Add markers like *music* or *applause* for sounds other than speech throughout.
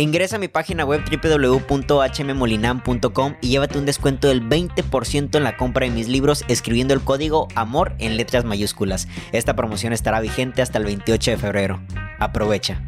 Ingresa a mi página web www.hmmolinam.com y llévate un descuento del 20% en la compra de mis libros escribiendo el código AMOR en letras mayúsculas. Esta promoción estará vigente hasta el 28 de febrero. Aprovecha.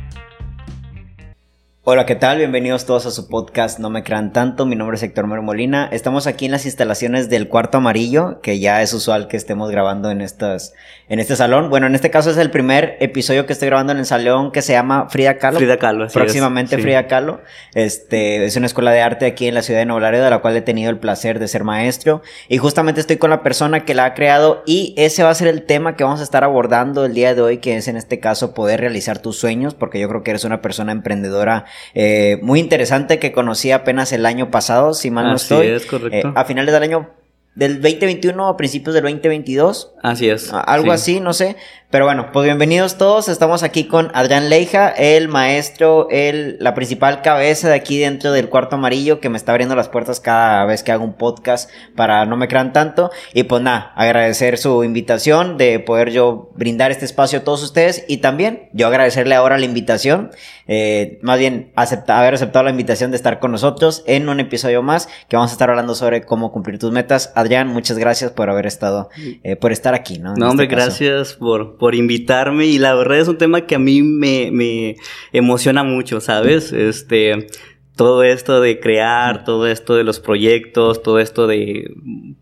Hola, ¿qué tal? Bienvenidos todos a su podcast No me crean tanto. Mi nombre es Héctor Mero Molina. Estamos aquí en las instalaciones del Cuarto Amarillo, que ya es usual que estemos grabando en estas en este salón. Bueno, en este caso es el primer episodio que estoy grabando en el salón que se llama Frida Kahlo. Frida Kahlo, así Próximamente es, sí. Frida Kahlo. Este, es una escuela de arte aquí en la ciudad de Nuevo Laredo, de la cual he tenido el placer de ser maestro. Y justamente estoy con la persona que la ha creado y ese va a ser el tema que vamos a estar abordando el día de hoy, que es en este caso poder realizar tus sueños, porque yo creo que eres una persona emprendedora eh, muy interesante que conocí apenas el año pasado, si mal no Así estoy. es, correcto. Eh, a finales del año del 2021 a principios del 2022. Así es. Algo sí. así, no sé. Pero bueno, pues bienvenidos todos. Estamos aquí con Adrián Leija, el maestro, el, la principal cabeza de aquí dentro del cuarto amarillo que me está abriendo las puertas cada vez que hago un podcast para no me crean tanto. Y pues nada, agradecer su invitación de poder yo brindar este espacio a todos ustedes y también yo agradecerle ahora la invitación, eh, más bien acepta, haber aceptado la invitación de estar con nosotros en un episodio más que vamos a estar hablando sobre cómo cumplir tus metas. Adrián, muchas gracias por haber estado, eh, por estar aquí, ¿no? En No, hombre, este gracias por, por invitarme y la verdad es un tema que a mí me, me emociona mucho, ¿sabes? Este, todo esto de crear, todo esto de los proyectos, todo esto de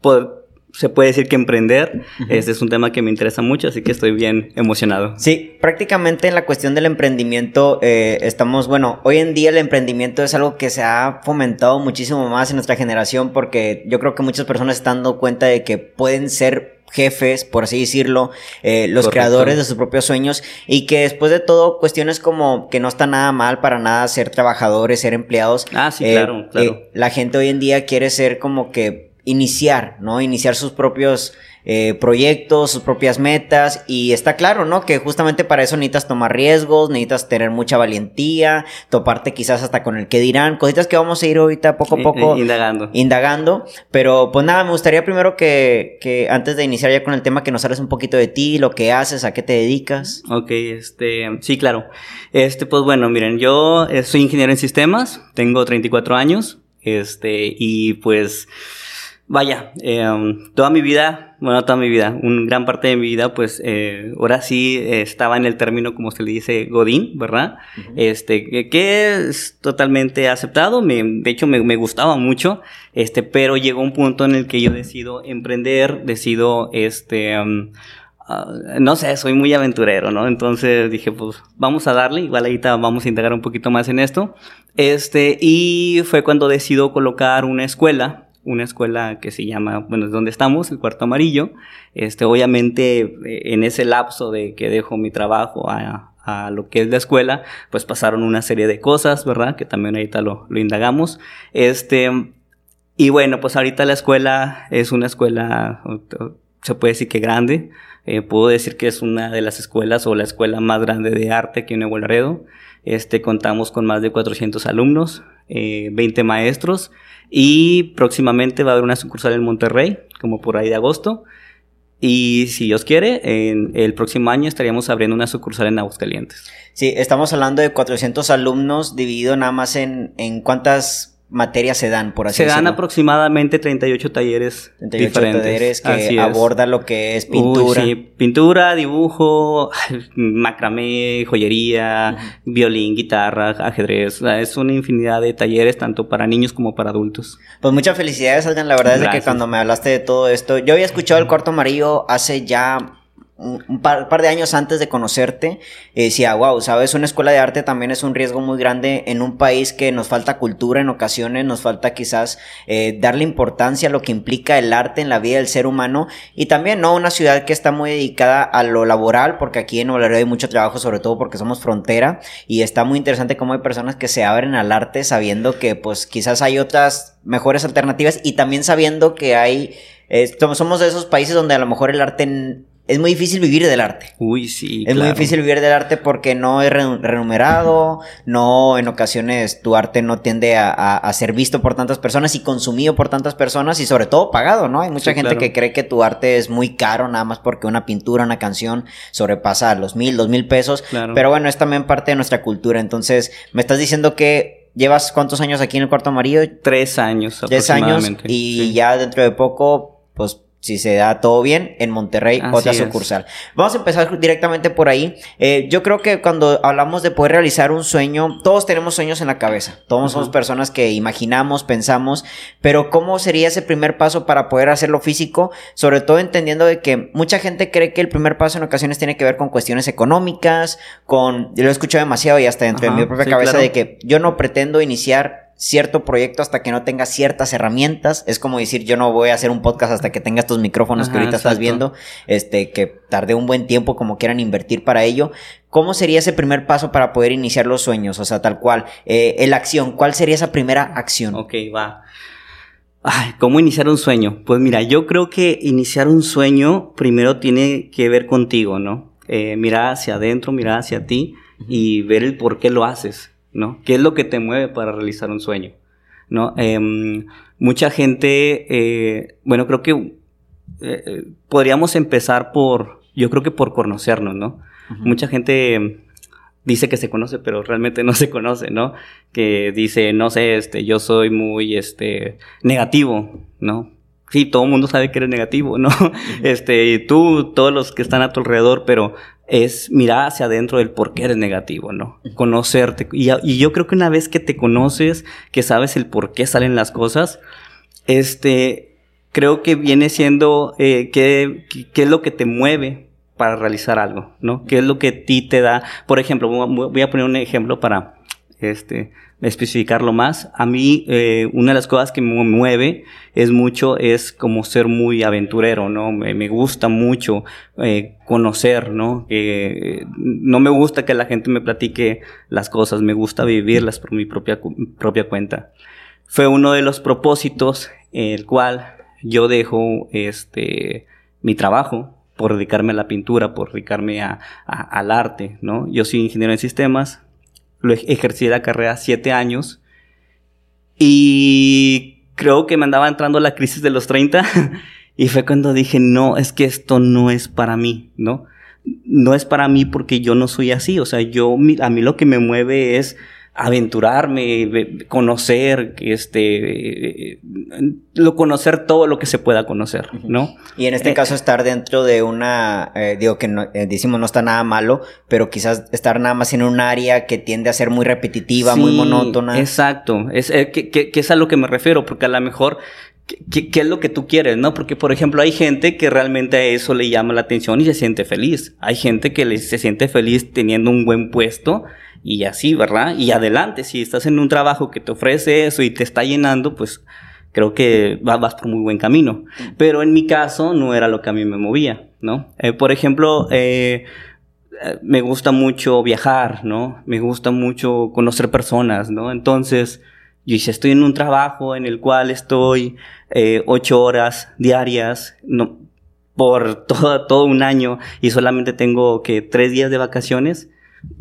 poder- se puede decir que emprender, este es un tema que me interesa mucho, así que estoy bien emocionado. Sí, prácticamente en la cuestión del emprendimiento eh, estamos, bueno, hoy en día el emprendimiento es algo que se ha fomentado muchísimo más en nuestra generación porque yo creo que muchas personas están dando cuenta de que pueden ser jefes, por así decirlo, eh, los Correcto. creadores de sus propios sueños y que después de todo cuestiones como que no está nada mal para nada ser trabajadores, ser empleados. Ah, sí, Eh, claro, claro. eh, la gente hoy en día quiere ser como que iniciar, ¿no? Iniciar sus propios eh, proyectos, sus propias metas y está claro, ¿no? Que justamente para eso necesitas tomar riesgos, necesitas tener mucha valentía, toparte quizás hasta con el que dirán, cositas que vamos a ir ahorita poco a poco indagando. indagando, pero pues nada, me gustaría primero que, que antes de iniciar ya con el tema que nos hables un poquito de ti, lo que haces, a qué te dedicas. Ok, este, sí, claro. Este, pues bueno, miren, yo eh, soy ingeniero en sistemas, tengo 34 años, este, y pues, vaya, eh, um, toda mi vida, bueno, toda mi vida, una gran parte de mi vida, pues, eh, ahora sí eh, estaba en el término, como se le dice, Godín, ¿verdad? Este, que, que es totalmente aceptado, me, de hecho me, me gustaba mucho, este, pero llegó un punto en el que yo decido emprender, decido, este, um, Ah, no sé, soy muy aventurero, ¿no? Entonces dije, pues vamos a darle, igual ahorita vamos a indagar un poquito más en esto. Este, y fue cuando decido colocar una escuela, una escuela que se llama, bueno, es donde estamos, el cuarto amarillo. Este, obviamente, eh, en ese lapso de que dejo mi trabajo a, a lo que es la escuela, pues pasaron una serie de cosas, ¿verdad? Que también ahorita lo, lo indagamos. Este, y bueno, pues ahorita la escuela es una escuela, se puede decir que grande. Eh, puedo decir que es una de las escuelas o la escuela más grande de arte aquí en Nuevo Laredo. Este, contamos con más de 400 alumnos, eh, 20 maestros y próximamente va a haber una sucursal en Monterrey, como por ahí de agosto. Y si Dios quiere, en el próximo año estaríamos abriendo una sucursal en Aguascalientes. Sí, estamos hablando de 400 alumnos dividido nada más en, en cuántas materias se dan, por así Se dan decirlo. aproximadamente 38 talleres 38 diferentes. talleres que aborda lo que es Uy, pintura. sí, pintura, dibujo, *laughs* macramé, joyería, violín, guitarra, ajedrez. O sea, es una infinidad de talleres tanto para niños como para adultos. Pues muchas felicidades, Adrián. La verdad es que cuando me hablaste de todo esto, yo había escuchado el cuarto amarillo hace ya un par, par de años antes de conocerte. Y decía, wow, sabes, una escuela de arte también es un riesgo muy grande en un país que nos falta cultura en ocasiones, nos falta quizás eh, darle importancia a lo que implica el arte en la vida del ser humano y también, ¿no? Una ciudad que está muy dedicada a lo laboral, porque aquí en Laredo hay mucho trabajo, sobre todo porque somos frontera y está muy interesante cómo hay personas que se abren al arte sabiendo que pues quizás hay otras mejores alternativas y también sabiendo que hay, eh, somos- de esos países donde a lo mejor el arte es muy difícil vivir del arte. Uy, sí. Es muy difícil vivir del arte porque no es re- remunerado, no en ocasiones tu arte no tiende a, a- a ser visto por tantas personas y consumido por tantas personas y sobre todo pagado, ¿no? Hay mucha Sí, gente claro. que cree que tu arte es muy caro nada más porque una pintura, una canción sobrepasa los mil, dos mil pesos, Claro. pero bueno, es también parte de nuestra cultura, entonces me estás diciendo que ¿Llevas cuántos años aquí en el cuarto amarillo? Tres años Tres años y ya dentro de poco, pues si se da todo bien, en Monterrey, otra sucursal. Vamos a empezar directamente por ahí. Eh, yo creo que cuando hablamos de poder realizar un sueño, todos tenemos sueños en la cabeza. Todos somos personas que imaginamos, pensamos, pero ¿cómo sería ese primer paso para poder hacerlo físico? Sobre todo entendiendo de que mucha gente cree que el primer paso en ocasiones tiene que ver con cuestiones económicas, con, yo lo he escuchado demasiado y hasta dentro de mi propia cabeza de que yo no pretendo iniciar cierto proyecto hasta que no tengas ciertas herramientas. Es como decir, yo no voy a hacer un podcast hasta que tengas tus micrófonos que ahorita estás viendo, este, que tardé un buen tiempo como quieran invertir para ello. ¿Cómo sería ese primer paso para poder iniciar los sueños? O sea, tal cual. Eh, la acción, ¿cuál sería esa primera acción? Ok, va. Ay, ¿cómo iniciar un sueño? Pues mira, yo creo que iniciar un sueño primero tiene que ver contigo, ¿no? Eh, mirar hacia adentro, mirar hacia ti y ver el por qué lo haces. ¿No? ¿Qué es lo que te mueve para realizar un sueño? ¿No? Em, mucha gente, eh, bueno, creo que eh, eh, podríamos empezar por, yo creo que por conocernos, ¿no? Mucha gente dice que se conoce, pero realmente no *laughs* se conoce, ¿no? Que dice, no sé, este, yo soy muy, este, negativo, ¿no? Sí, todo el mundo sabe que eres negativo, ¿no? *laughs* Este, y tú, todos los que están a tu alrededor, pero es mirar hacia adentro del por qué eres negativo, ¿no? Conocerte. Y, yo creo que una vez que te conoces, que sabes el por qué salen las cosas, este, creo que viene siendo eh, qué, qué es lo que te mueve para realizar algo, ¿no? ¿Qué es lo que a ti te da? Por ejemplo, voy a poner un ejemplo para, este, especificarlo más. A mí, eh, una de las cosas que me mueve es mucho, es como ser muy aventurero, ¿no? Me, gusta mucho eh, conocer, ¿no? Eh, no me gusta que la gente me platique las cosas, me gusta vivirlas por mi propia, propia cuenta. Fue uno de los propósitos, el cual yo dejo, este, mi trabajo, por dedicarme a la pintura, por dedicarme a, al arte, ¿no? Yo soy ingeniero en sistemas, lo ejercí la carrera siete años y creo que me andaba entrando la crisis de los 30 *laughs* y fue cuando dije, no, es que esto no es para mí, ¿no? No es para mí porque yo no soy así, o sea, yo, a mí lo que me mueve es aventurarme, conocer, este, lo conocer todo lo que se pueda conocer, ¿no? Y en este eh, caso estar dentro de una, eh, digo que no, eh, decimos no está nada malo, pero quizás estar nada más en un área que tiende a ser muy repetitiva, muy monótona. Exacto, es que, es a lo que me refiero, porque a lo mejor ¿Qué, ¿Qué, es lo que tú quieres, no? Porque, por ejemplo, hay gente que realmente a eso le llama la atención y se siente feliz. Hay gente que se siente feliz teniendo un buen puesto y así, ¿verdad? Y adelante, si estás en un trabajo que te ofrece eso y te está llenando, pues creo que vas por muy buen camino. Pero en mi caso no era lo que a mí me movía, ¿no? Eh, por ejemplo, eh, eh, me gusta mucho viajar, ¿no? Me gusta mucho conocer personas, ¿no? Entonces, yo si estoy en un trabajo en el cual estoy ocho horas diarias, no, por *laughs* todo, todo un año y solamente tengo que tres días de vacaciones,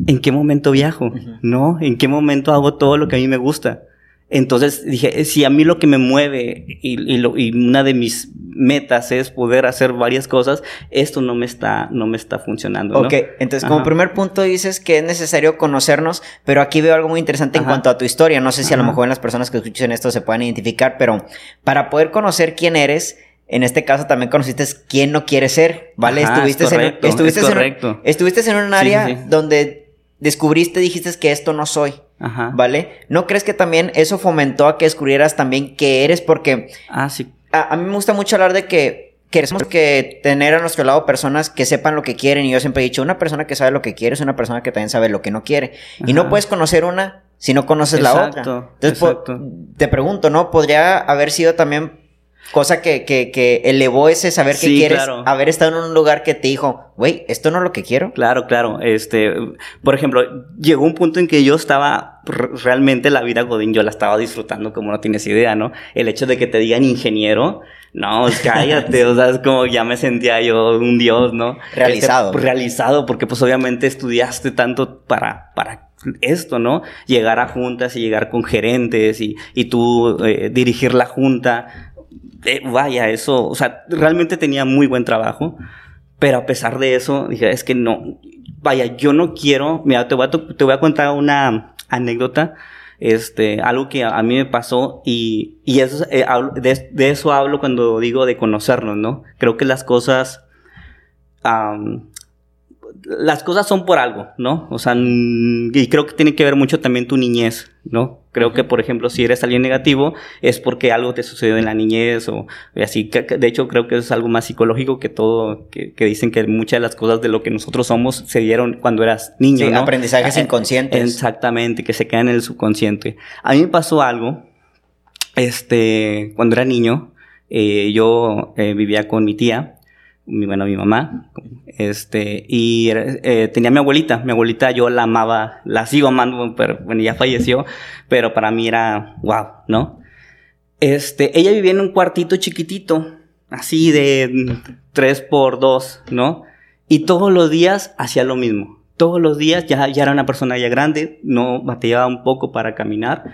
¿en qué momento viajo? ¿No? ¿En qué momento hago todo lo que a mí me gusta? Entonces dije, si a mí lo que me mueve y, una de mis metas es poder hacer varias cosas, esto no me está, no me está funcionando. Ok, entonces como primer punto dices que es necesario conocernos, pero aquí veo algo muy interesante en cuanto a tu historia. No sé si a lo mejor las personas que escuchen esto se puedan identificar, pero para poder conocer quién eres, en este caso también conociste quién no quiere ser, ¿vale? estuviste, en, estuviste, en, estuviste en un área donde descubriste, dijiste que esto no soy, Ajá. ¿vale? ¿No crees que también eso fomentó a que descubrieras también qué eres? Porque ah, sí. a, mí me gusta mucho hablar de que queremos que tener a nuestro lado personas que sepan lo que quieren y yo siempre he dicho, una persona que sabe lo que quiere es una persona que también sabe lo que no quiere. Y no puedes conocer una si no conoces la otra. Entonces, te pregunto, ¿no? Podría haber sido también Cosa que, que, que elevó ese saber que quieres haber estado en un lugar que te dijo, güey, esto no es lo que quiero. Claro, claro. Este, por ejemplo, llegó un punto en que yo estaba realmente la vida Godín, yo la estaba disfrutando como no tienes idea, ¿no? El hecho de que te digan ingeniero, no, *laughs* cállate, o sea, es como ya me sentía yo un dios, ¿no? Realizado. Este, realizado, porque pues obviamente estudiaste tanto para, para esto, ¿no? Llegar a juntas y llegar con gerentes y, y tú eh, dirigir la junta eh, vaya, eso, o sea, realmente tenía muy buen trabajo, pero a pesar de eso, dije, es que no, vaya, yo no quiero, mira, te voy a, te voy a contar una anécdota. Este, algo que a, mí me pasó y, y eso, eh, de, de, eso hablo cuando digo de conocernos, ¿no? Creo que las cosas las cosas son por algo, ¿no? O sea, y creo que tiene que ver mucho también tu niñez, ¿no? Creo que, por ejemplo, si eres alguien negativo, es porque algo te sucedió en la niñez o así. De hecho, creo que es algo más psicológico que todo, que, dicen que muchas de las cosas de lo que nosotros somos se dieron cuando eras niño, sí, aprendizajes eh, inconscientes. Exactamente, que se quedan en el subconsciente. A mí me pasó algo, este, cuando era niño, eh, yo eh, vivía con mi tía, mi, bueno, mi mamá, este, y eh, tenía mi abuelita, mi abuelita yo la amaba, la sigo amando, pero bueno, ya falleció, pero para mí era wow, ¿no? Este, ella vivía en un cuartito chiquitito, así de 3 por 2, ¿no? Y todos los días hacía lo mismo. Todos los días ya, ya era una persona ya grande, no batallaba un poco para caminar.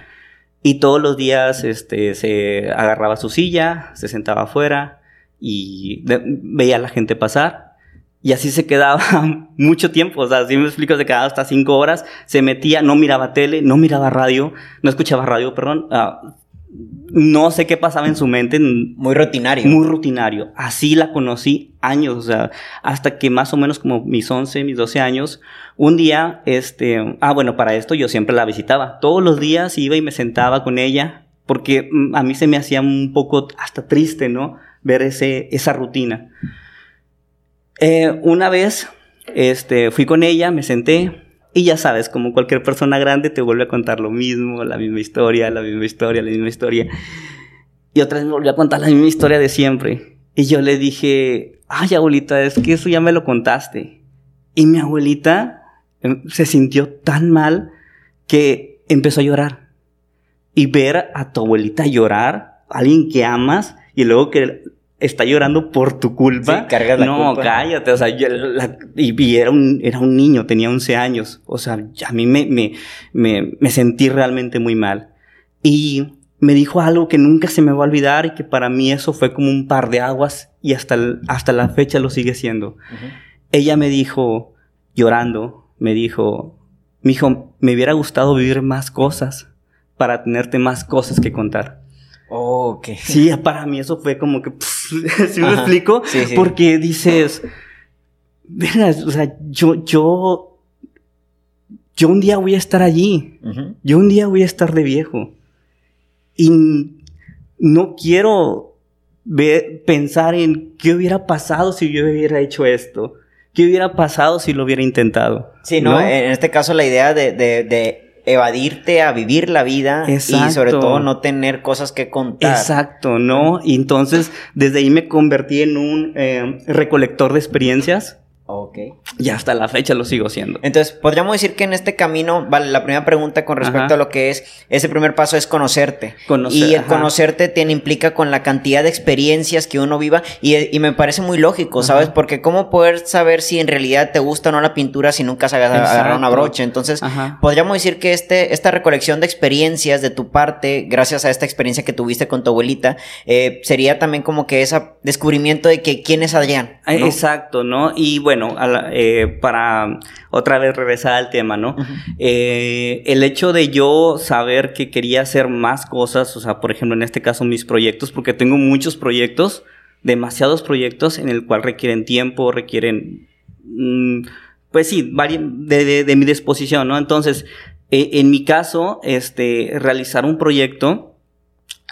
Y todos los días este, se agarraba su silla, se sentaba afuera, y veía a la gente pasar. Y así se quedaba *laughs* mucho tiempo, o sea, si me explico, se quedaba hasta cinco horas, se metía, no miraba tele, no miraba radio, no escuchaba radio, perdón, uh, no sé qué pasaba en su mente. Muy rutinario. Muy rutinario. Así la conocí años, o sea, hasta que más o menos como mis 11, mis 12 años, un día, este, ah, bueno, para esto yo siempre la visitaba. Todos los días iba y me sentaba con ella, porque mm, a mí se me hacía un poco hasta triste, ¿no? ver ese, esa rutina. Eh, una vez este, fui con ella, me senté y ya sabes, como cualquier persona grande te vuelve a contar lo mismo, la misma historia, la misma historia, la misma historia. Y otra vez me volvió a contar la misma historia de siempre. Y yo le dije, ay abuelita, es que eso ya me lo contaste. Y mi abuelita em, se sintió tan mal que empezó a llorar. Y ver a tu abuelita llorar, alguien que amas, y luego que está llorando por tu culpa. Sí, la no, cállate, o sea, yo, y, era, un, era un niño, tenía 11 años, o sea, a mí me, me, me, me, sentí realmente muy mal. Y me dijo algo que nunca se me va a olvidar y que para mí eso fue como un par de aguas y hasta, hasta la fecha lo sigue siendo. Ella me dijo, llorando, me dijo, mi hijo, me hubiera gustado vivir más cosas para tenerte más cosas que contar. Oh, ok. Sí, para mí eso fue como que, *laughs* ¿sí me explico? Porque dices, o sea, yo, yo, yo un día voy a estar allí. Yo un día voy a estar de viejo. Y no quiero pensar en qué hubiera pasado si yo hubiera hecho esto. ¿Qué hubiera pasado si lo hubiera intentado? Sí, no, en este caso la idea de, de evadirte a vivir la vida y sobre todo no tener cosas que contar. Exacto, ¿no? Y entonces desde ahí me convertí en un eh, recolector de experiencias Ok. Y hasta la fecha lo sigo siendo. Entonces, podríamos decir que en este camino, vale, la primera pregunta con respecto a lo que es, ese primer paso es conocerte. y el conocerte tiene, implica con la cantidad de experiencias que uno viva y, me parece muy lógico, ¿sabes? Porque cómo poder saber si en realidad te gusta o no la pintura si nunca has agarrado una brocha. Entonces, podríamos decir que este, esta recolección de experiencias de tu parte, gracias a esta experiencia que tuviste con tu abuelita, eh, sería también como que ese descubrimiento de que quién es Adrián. Exacto, ¿no? Y bueno, eh, para otra vez regresar al tema, ¿no? Eh, el hecho de yo saber que quería hacer más cosas, o sea, por ejemplo, en este caso mis proyectos, porque tengo muchos proyectos, demasiados proyectos en el cual requieren tiempo, requieren, mm, pues sí, de, de, mi disposición, ¿no? Entonces, eh, en mi caso, este, realizar un proyecto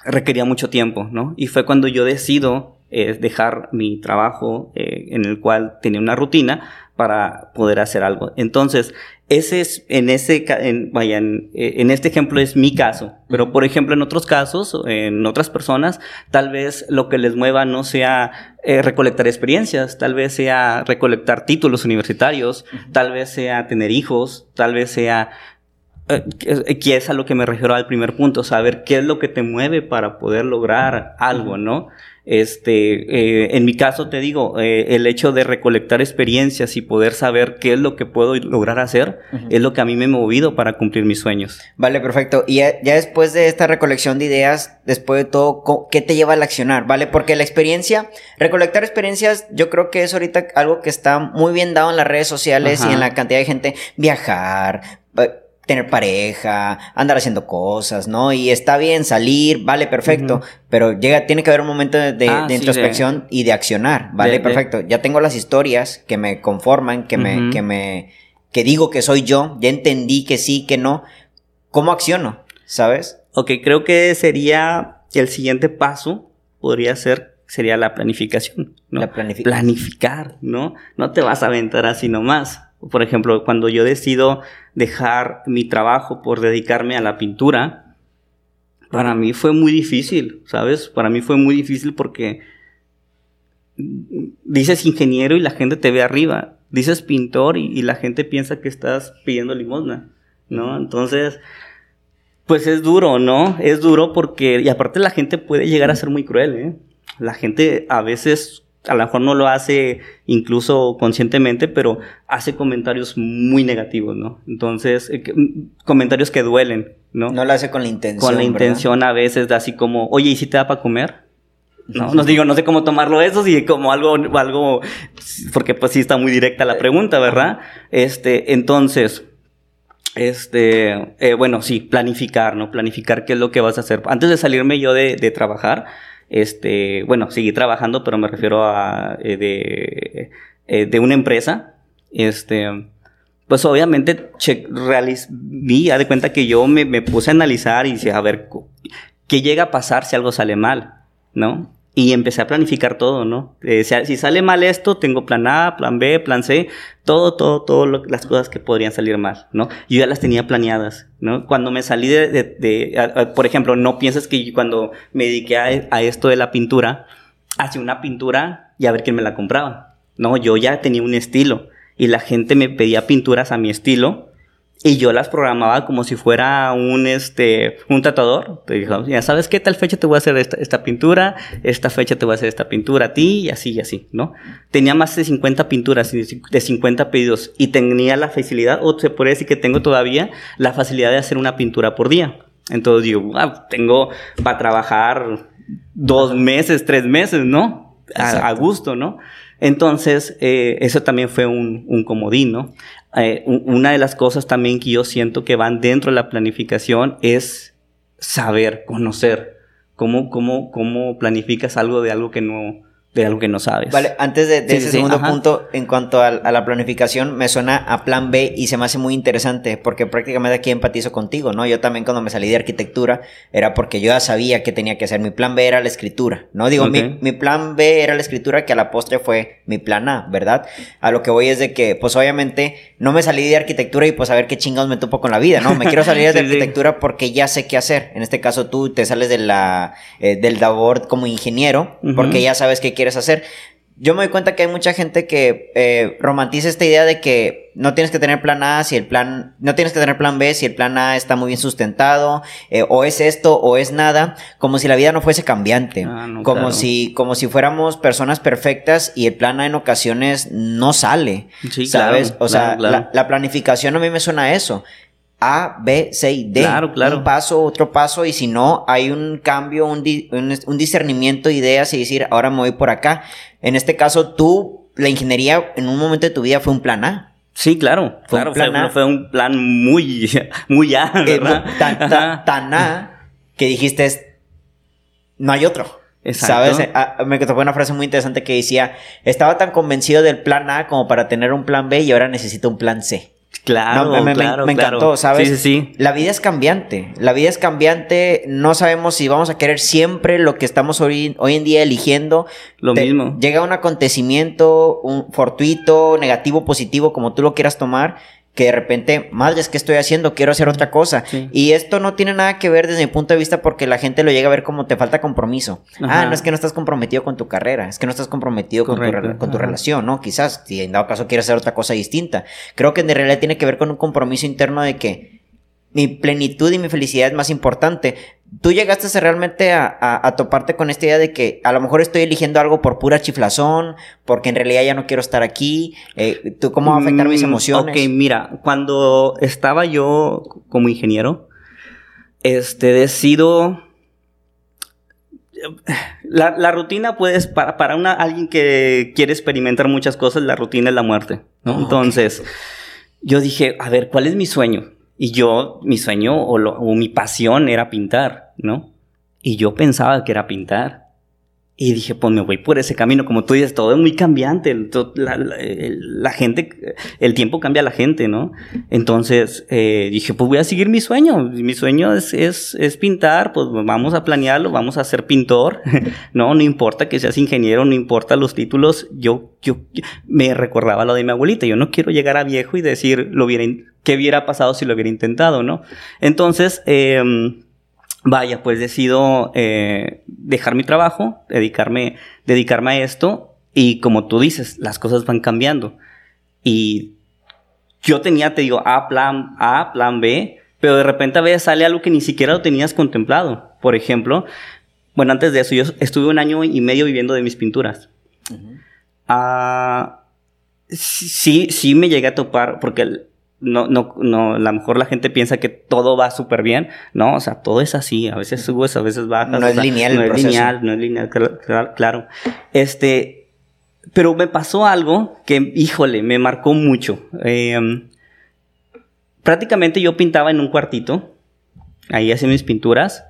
requería mucho tiempo, ¿no? Y fue cuando yo decido es dejar mi trabajo eh, en el cual tenía una rutina para poder hacer algo. Entonces, ese es, en ese, en, vaya, en, eh, en, este ejemplo es mi caso, pero por ejemplo en otros casos, en otras personas, tal vez lo que les mueva no sea eh, recolectar experiencias, tal vez sea recolectar títulos universitarios, tal vez sea tener hijos, tal vez sea que es a lo que me refiero al primer punto, saber qué es lo que te mueve para poder lograr algo, ¿no? Este, eh, en mi caso te digo, eh, el hecho de recolectar experiencias y poder saber qué es lo que puedo lograr hacer es lo que a mí me ha movido para cumplir mis sueños. Vale, perfecto. Y ya, después de esta recolección de ideas, después de todo, ¿qué te lleva al accionar? ¿Vale? Porque la experiencia, recolectar experiencias, yo creo que es ahorita algo que está muy bien dado en las redes sociales y en la cantidad de gente. Viajar, tener pareja, andar haciendo cosas, ¿no? Y está bien salir, vale, perfecto, pero llega, tiene que haber un momento de, Ah, sí, introspección y de accionar, vale, perfecto. Ya tengo las historias que me conforman, que me, que me, que digo que soy yo, ya entendí que sí, que no. ¿Cómo acciono? ¿Sabes? Ok, creo que sería el siguiente paso, podría ser, sería la planificación, ¿no? La planific- Planificar, ¿no? No te vas a aventar así nomás. Por ejemplo, cuando yo decido dejar mi trabajo por dedicarme a la pintura, para mí fue muy difícil, ¿sabes? Para mí fue muy difícil porque dices ingeniero y la gente te ve arriba, dices pintor y, la gente piensa que estás pidiendo limosna, ¿no? Entonces, pues es duro, ¿no? Es duro porque, y aparte la gente puede llegar a ser muy cruel, ¿eh? La gente a veces, a lo mejor no lo hace incluso conscientemente, pero hace comentarios muy negativos, ¿no? Entonces, eh, que- mm, comentarios que duelen, ¿no? No lo hace con la intención. Con la ¿verdad? intención a veces de así como, oye, ¿y si te da para comer? No, no digo, no sé cómo tomarlo eso, si como algo, algo, porque pues sí está muy directa la pregunta, ¿verdad? Este, entonces, este, eh, bueno, sí, planificar, ¿no? Planificar qué es lo que vas a hacer. Antes de salirme yo de, de trabajar, este, bueno, seguí trabajando, pero me refiero a, eh, de, eh, de una empresa, este, pues obviamente che, realiz- vi, haz de cuenta que yo me, me puse a analizar y a ver, ¿qué llega a pasar si algo sale mal? ¿No? Y empecé a planificar todo, ¿no? Eh, si, sale mal esto, tengo plan A, plan B, plan C, todo, todo, todas las cosas que podrían salir mal, ¿no? Yo ya las tenía planeadas, ¿no? Cuando me salí de, de- por ejemplo, no pienses que cuando me dediqué a, a esto de la pintura, hacía una pintura y a ver quién me la compraba. No, yo ya tenía un estilo y la gente me pedía pinturas a mi estilo y yo las programaba como si fuera un este un tatuador. Te dijo, ya sabes qué tal fecha te voy a hacer esta, esta pintura, esta fecha te voy a hacer esta pintura a ti y así y así, ¿no? Tenía más de 50 pinturas de 50 pedidos y tenía la facilidad o se puede decir que tengo todavía la facilidad de hacer una pintura por día. Entonces digo, "Ah, tengo para trabajar dos meses, tres meses, ¿no? A, a gusto, ¿no? Entonces, eh, eso también fue un, un comodín, ¿no? Eh, una de las cosas también que yo siento que van dentro de la planificación es saber, conocer. ¿Cómo, cómo, cómo planificas algo de algo que no, de algo que no sabes? Vale, antes de, de Sí, ese sí, segundo ajá. punto, en cuanto a, a la planificación, me suena a plan B y se me hace muy interesante porque prácticamente aquí empatizo contigo, ¿no? Yo también cuando me salí de arquitectura era porque yo ya sabía que tenía que hacer. Mi plan B era la escritura, ¿no? Digo, mi, plan B era la escritura que a la postre fue mi plan A, ¿verdad? A lo que voy es de que, pues obviamente, no me salí de arquitectura y pues a ver qué chingados me topo con la vida, ¿no? Me quiero salir *laughs* de Sí, arquitectura porque ya sé qué hacer. En este caso tú te sales de la, eh, del labor como ingeniero porque ya sabes qué quieres hacer. Yo me doy cuenta que hay mucha gente que eh, romantiza esta idea de que no tienes que tener plan A si el plan, no tienes que tener plan B si el plan A está muy bien sustentado, eh, o es esto o es nada, como si la vida no fuese cambiante, Ah, no, como claro. si, como si fuéramos personas perfectas y el plan A en ocasiones no sale, Sí, ¿sabes? claro, o sea, claro. La, la planificación a mí me suena a eso. A, B, C y D. Claro, claro. Un paso, otro paso, y si no, hay un cambio, un, di- un, un discernimiento de ideas y decir, ahora me voy por acá. En este caso, tú, la ingeniería en un momento de tu vida fue un plan A. Sí, claro, Fue un claro, plan fue, un plan muy, *laughs* muy A, Eh, tan, tan, tan A que dijiste, es- no hay otro. Exacto. ¿Sabes? Ah, me tocó una frase muy interesante que decía, estaba tan convencido del plan A como para tener un plan B y ahora necesito un plan C. Claro, No, me, claro, me encantó, ¿sabes? Sí, sí, sí. La vida es cambiante. La vida es cambiante. No sabemos si vamos a querer siempre lo que estamos hoy, hoy en día eligiendo. Lo Te- mismo. Llega un acontecimiento, un fortuito, negativo, positivo, como tú lo quieras tomar, que de repente, madres, ¿qué estoy haciendo? Quiero hacer otra cosa. Sí. Y esto no tiene nada que ver desde mi punto de vista porque la gente lo llega a ver como te falta compromiso. Ajá. Ah, no es que no estás comprometido con tu carrera, es que no estás comprometido con tu, con tu relación, ¿no? Quizás, si en dado caso quieres hacer otra cosa distinta. Creo que en realidad tiene que ver con un compromiso interno de que mi plenitud y mi felicidad es más importante. ¿Tú llegaste a realmente a, a- a toparte con esta idea de que a lo mejor estoy eligiendo algo por pura chiflazón, porque en realidad ya no quiero estar aquí? Eh, ¿tú, ¿Cómo va a afectar mis Mm, emociones? Ok, mira, cuando estaba yo como ingeniero, este, decido... La, la rutina, pues, para, para una, alguien que quiere experimentar muchas cosas, la rutina es la muerte, ¿no? Oh, ok. Entonces, yo dije, a ver, ¿cuál es mi sueño? Y yo, mi sueño o, o mi pasión era pintar, ¿no? Y yo pensaba que era pintar. Y dije, pues me voy por ese camino. Como tú dices, todo es muy cambiante. La, gente, el tiempo cambia a la gente, ¿no? Entonces eh, dije, pues voy a seguir mi sueño. Mi sueño es, es, es, pintar, pues vamos a planearlo, vamos a ser pintor. *laughs* no, no importa que seas ingeniero, no importa los títulos. Yo, yo, me recordaba lo de mi abuelita. Yo no quiero llegar a viejo y decir lo hubiera, qué hubiera pasado si lo hubiera intentado, ¿no? Entonces, eh, vaya, pues decido eh, dejar mi trabajo, dedicarme, dedicarme a esto y como tú dices, las cosas van cambiando. Y yo tenía, te digo, A, plan A, plan B, pero de repente a veces sale algo que ni siquiera lo tenías contemplado. Por ejemplo, bueno, antes de eso, yo estuve un año y medio viviendo de mis pinturas. Ah, sí, sí me llegué a topar, porque no, no, no, a lo mejor la gente piensa que todo va súper bien, ¿no? O sea, todo es así, a veces subes, a veces bajas. No es lineal. No es lineal, no es lineal, claro, Este, pero me pasó algo que, híjole, me marcó mucho. Em, prácticamente yo pintaba en un cuartito, ahí hacía mis pinturas.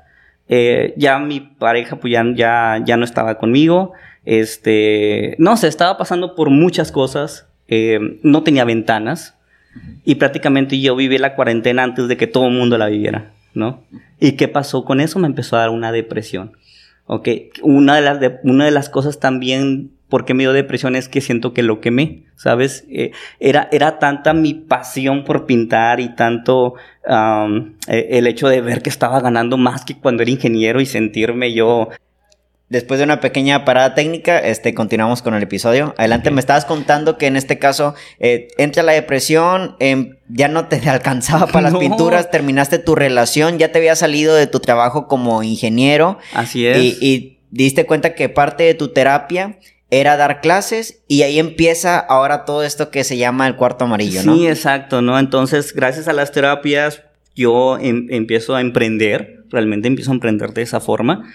Eh, ya mi pareja pues ya, ya, ya, no estaba conmigo. Este, no sé, estaba pasando por muchas cosas. Eh, no tenía ventanas. Y prácticamente yo viví la cuarentena antes de que todo el mundo la viviera, ¿no? ¿Y qué pasó con eso? Me empezó a dar una depresión. ¿Ok? Una de las, una de las cosas también por qué me dio depresión es que siento que lo quemé, ¿sabes? Eh, era, era tanta mi pasión por pintar y tanto e, el hecho de ver que estaba ganando más que cuando era ingeniero y sentirme yo Después de una pequeña parada técnica, este, continuamos con el episodio. Adelante, me estabas contando que en este caso eh, entra la depresión, em, ya no te *laughs* alcanzaba para las pinturas, terminaste tu relación, ya te había salido de tu trabajo como ingeniero. Así es. Y, diste cuenta que parte de tu terapia era dar clases y ahí empieza ahora todo esto que se llama el cuarto amarillo, ¿no? Sí, exacto, ¿no? Entonces, gracias a las terapias, yo em, empiezo a emprender, realmente empiezo a emprender de esa forma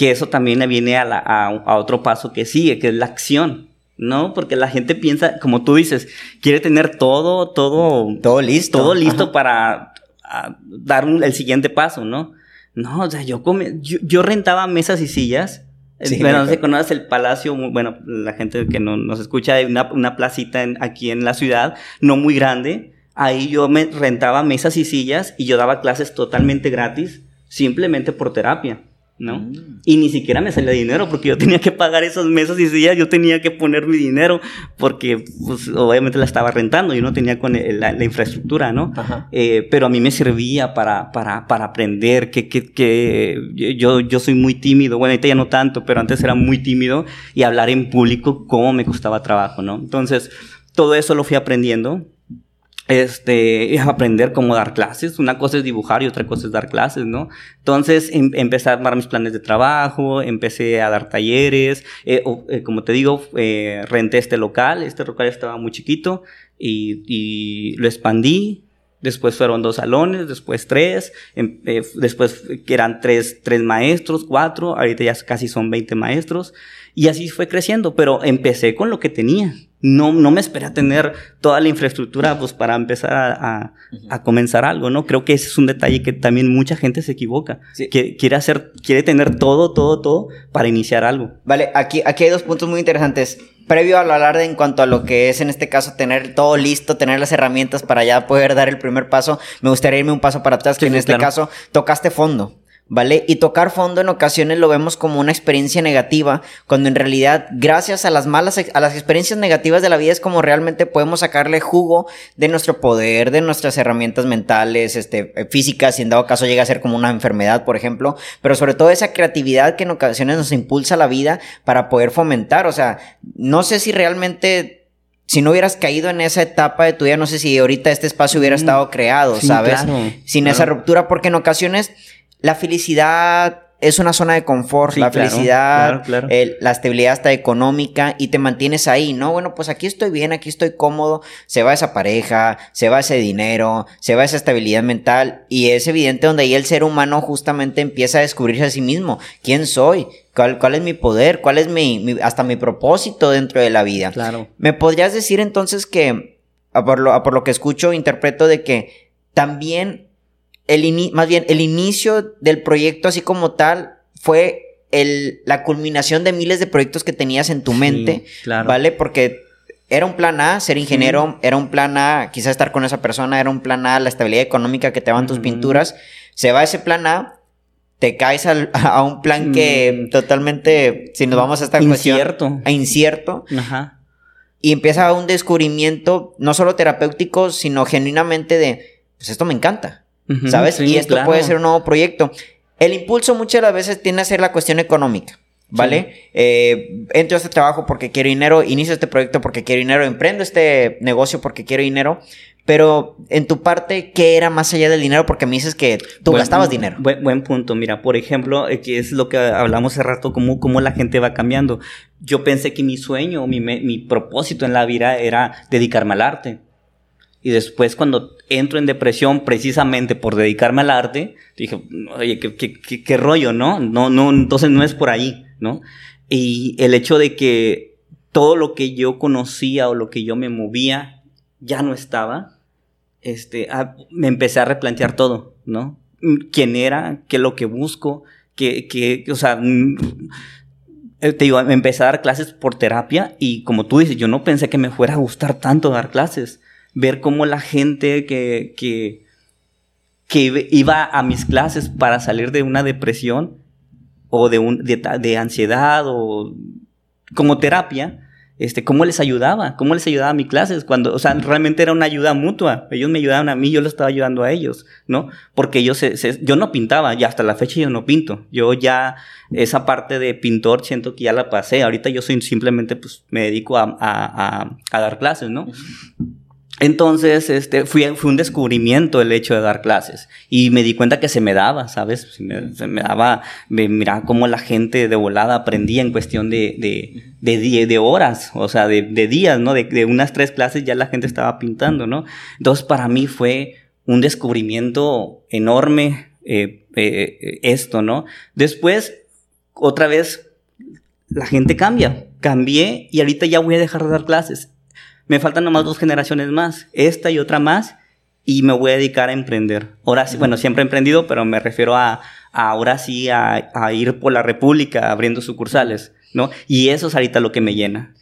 que eso también viene a, a, otro paso que sigue, que es la acción. ¿no? Porque la gente piensa, como tú dices, quiere tener todo, todo, todo listo, todo listo para dar el siguiente paso, ¿no? No, o sea, yo, yo, rentaba mesas y sillas. bueno, no sé conoces el palacio, bueno, la gente que no, nos escucha, hay una, una placita aquí en la ciudad, no muy grande. Ahí yo me rentaba mesas y sillas y yo daba clases totalmente gratis, simplemente por terapia. ¿No? Mm. Y ni siquiera me salía dinero porque yo tenía que pagar esas mesas y sillas, yo tenía que poner mi dinero porque pues, obviamente la estaba rentando, yo no tenía con la, infraestructura, ¿no? Eh, pero a mí me servía para, para, para aprender que, que, que, yo, yo soy muy tímido, bueno, ahorita ya no tanto, pero antes era muy tímido y hablar en público cómo me costaba trabajo, ¿no? Entonces, todo eso lo fui aprendiendo este, *laughs* aprender cómo dar clases. Una cosa es dibujar y otra cosa es dar clases, ¿no? Entonces em, empecé a armar mis planes de trabajo, empecé a dar talleres, eh, eh, como te digo, eh, renté este local, este local estaba muy chiquito y, y lo expandí. Después fueron dos salones, después tres, em, después que eran tres, tres maestros, cuatro, ahorita ya casi son 20 maestros. Y así fue creciendo, pero empecé con lo que tenía. No, no me esperé a tener toda la infraestructura pues, para empezar a, a, comenzar algo, ¿no? Creo que ese es un detalle que también mucha gente se equivoca. Que quiere hacer, quiere tener todo, todo, todo para iniciar algo. Vale, aquí, aquí hay dos puntos muy interesantes. Previo a hablar de en cuanto a lo que es en este caso tener todo listo, tener las herramientas para ya poder dar el primer paso, me gustaría irme un paso para atrás, que en este caso tocaste fondo. ¿Vale? Y tocar fondo en ocasiones lo vemos como una experiencia negativa, cuando en realidad, gracias a las malas, a las experiencias negativas de la vida es como realmente podemos sacarle jugo de nuestro poder, de nuestras herramientas mentales, este, eh, físicas, si en dado caso llega a ser como una enfermedad, por ejemplo, pero sobre todo esa creatividad que en ocasiones nos impulsa la vida para poder fomentar, o sea, no sé si realmente si no hubieras caído en esa etapa de tu vida, no sé si ahorita este espacio hubiera mm. estado creado, ¿sabes? Sin esa ruptura, porque en ocasiones la felicidad es una zona de confort, la felicidad, la estabilidad hasta económica y te mantienes ahí, ¿no? Bueno, pues aquí estoy bien, aquí estoy cómodo, se va esa pareja, se va ese dinero, se va esa estabilidad mental y es evidente donde ahí el ser humano justamente empieza a descubrirse a sí mismo, ¿quién soy? ¿Cuál, cuál es mi poder? ¿Cuál es mi, hasta mi propósito dentro de la vida? Claro. ¿Me podrías decir entonces que, por lo, por lo que escucho, interpreto de que también, el más bien, el inicio del proyecto así como tal fue el, la culminación de miles de proyectos que tenías en tu mente, ¿vale? Porque era un plan A, ser ingeniero, era un plan A, quizás estar con esa persona, era un plan A, la estabilidad económica que te daban tus pinturas. Se va ese plan A, te caes *laughs* a un plan que totalmente, si nos vamos a esta incierto. cuestión, a incierto. Ajá. Y empieza un descubrimiento, no solo terapéutico, sino genuinamente de, pues esto me encanta, ¿sabes? y esto puede ser un nuevo proyecto. El impulso muchas de las veces tiene a ser la cuestión económica. ¿Vale? Eh, entro a este trabajo porque quiero dinero, inicio este proyecto porque quiero dinero, emprendo este negocio porque quiero dinero. Pero en tu parte, ¿qué era más allá del dinero? Porque me dices que tú gastabas dinero. Buen, punto. Mira, por ejemplo, eh, que es lo que hablamos hace rato, cómo, cómo la gente va cambiando. Yo pensé que mi sueño, mi, mi propósito en la vida era dedicarme al arte. Y después cuando entro en depresión precisamente por dedicarme al arte, dije, oye, qué, qué, qué, rollo, ¿no? No, no, entonces no es por ahí, ¿no? Y el hecho de que todo lo que yo conocía o lo que yo me movía ya no estaba, este, me empecé a replantear todo, ¿no? ¿Quién era? ¿Qué es lo que busco? ¿Qué, qué, o sea, eh, te digo, empecé a dar clases por terapia y como tú dices, yo no pensé que me fuera a gustar tanto dar clases ver cómo la gente que, que, iba a mis clases para salir de una depresión o de, un, de, ansiedad o como terapia, este, cómo les ayudaba, cómo les ayudaba a mis clases, cuando, o sea, realmente era una ayuda mutua, ellos me ayudaban a mí, yo los estaba ayudando a ellos, ¿no? Porque se, yo no pintaba, ya hasta la fecha yo no pinto, yo ya esa parte de pintor siento que ya la pasé, ahorita yo soy simplemente, pues, me dedico a, a, a dar clases, ¿no? Entonces, este, fui, fue un descubrimiento el hecho de dar clases. Y me di cuenta que se me daba, ¿sabes? Se me, se me daba, mira cómo la gente de volada aprendía en cuestión de, de, de, horas, o sea, de, días, ¿no? De, unas tres clases ya la gente estaba pintando, ¿no? Entonces, para mí fue un descubrimiento enorme eh, eh, esto, ¿no? Después, otra vez, la gente cambia. Cambié y ahorita ya voy a dejar de dar clases me faltan nomás dos generaciones más, esta y otra más, y me voy a dedicar a emprender. Ahora sí, bueno, siempre he emprendido, pero me refiero a, ahora sí a, ir por la República abriendo sucursales, ¿no? Y eso es ahorita lo que me llena.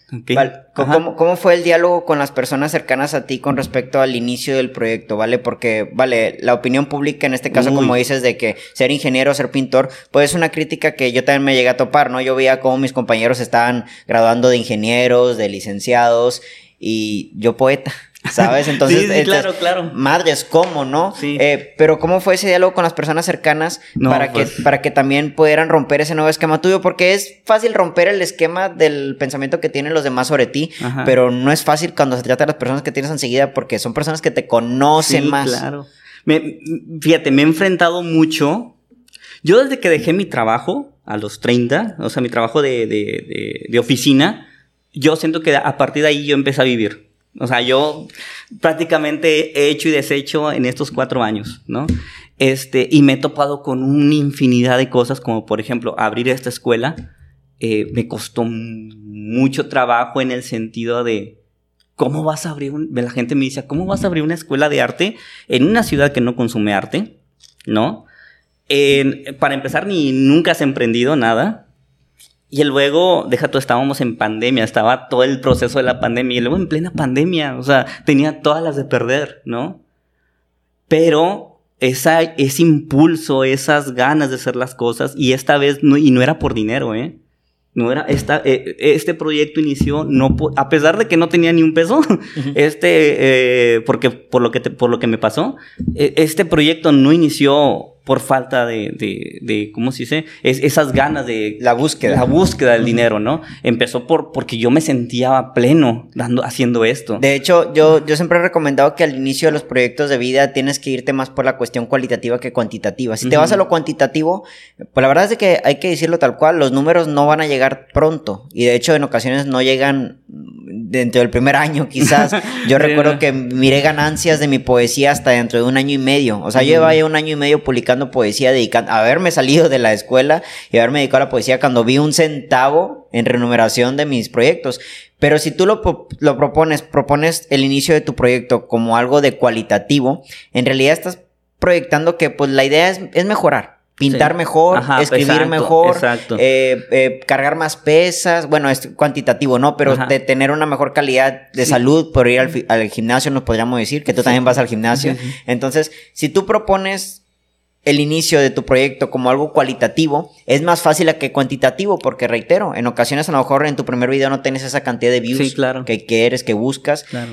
¿Cómo, fue el diálogo con las personas cercanas a ti con respecto al inicio del proyecto, vale? Porque, vale, la opinión pública en este caso, como dices, de que ser ingeniero, ser pintor, pues es una crítica que yo también me llegué a topar, ¿no? Yo veía cómo mis compañeros estaban graduando de ingenieros, de licenciados, y yo poeta. ¿Sabes? *laughs* Entonces, sí, claro, claro. Madres, ¿cómo, no? Sí. Eh, pero ¿cómo fue ese diálogo con las personas cercanas para, que, pues para que también pudieran romper ese nuevo esquema tuyo? Porque es fácil romper el esquema del pensamiento que tienen los demás sobre ti, pero no es fácil cuando se trata de las personas que tienes enseguida porque son personas que te conocen sí, más. claro. Me, fíjate, me he enfrentado mucho. Yo desde que dejé mi trabajo a los 30, o sea, mi trabajo de, de, de oficina, yo siento que a partir de ahí yo empecé a vivir. O sea, yo prácticamente he hecho y deshecho en estos cuatro años, ¿no? Este, y me he topado con una infinidad de cosas, como por ejemplo abrir esta escuela. Eh, me costó mucho trabajo en el sentido de cómo vas a abrir la gente me dice, ¿cómo vas a abrir una escuela de arte en una ciudad que no consume arte? ¿No? para empezar, ni nunca has emprendido nada. Y luego, deja tú, estábamos en pandemia, estaba todo el proceso de la pandemia y luego en plena pandemia, o sea, tenía todas las de perder, ¿no? Pero esa, ese impulso, esas ganas de hacer las cosas, y esta vez, no, y no era por dinero, ¿eh? No era, esta, eh, este proyecto inició, no a pesar de que no tenía ni un peso, *laughs* este, eh, porque por lo que, por lo que me pasó, e, este proyecto no inició por falta de, de, de ¿cómo se dice? Es, esas ganas de... La búsqueda. La búsqueda del dinero, ¿no? Empezó por, porque yo me sentía pleno dando, haciendo esto. De hecho, yo, yo siempre he recomendado que al inicio de los proyectos de vida tienes que irte más por la cuestión cualitativa que cuantitativa. Si te vas a lo cuantitativo, pues la verdad es que hay que decirlo tal cual, los números no van a llegar pronto. Y de hecho, en ocasiones no llegan dentro del primer año quizás. *laughs* Yo recuerdo que miré ganancias de mi poesía hasta dentro de un año y medio. O sea, yo llevaba ya un año y medio publicando poesía, dedicando, haberme salido de la escuela y haberme dedicado a la poesía cuando vi un centavo en renumeración de mis proyectos. Pero si tú lo, lo propones, propones el inicio de tu proyecto como algo de cualitativo, en realidad estás proyectando que pues la idea es, es mejorar pintar mejor, escribir mejor, eh, eh, cargar más pesas, bueno, es cuantitativo, ¿no? Pero de tener una mejor calidad de salud por ir al, gimnasio, nos podríamos decir, que tú también vas al gimnasio. Entonces, si tú propones el inicio de tu proyecto como algo cualitativo, es más fácil que cuantitativo, porque reitero, en ocasiones a lo mejor en tu primer video no tienes esa cantidad de views que quieres, que buscas. Claro.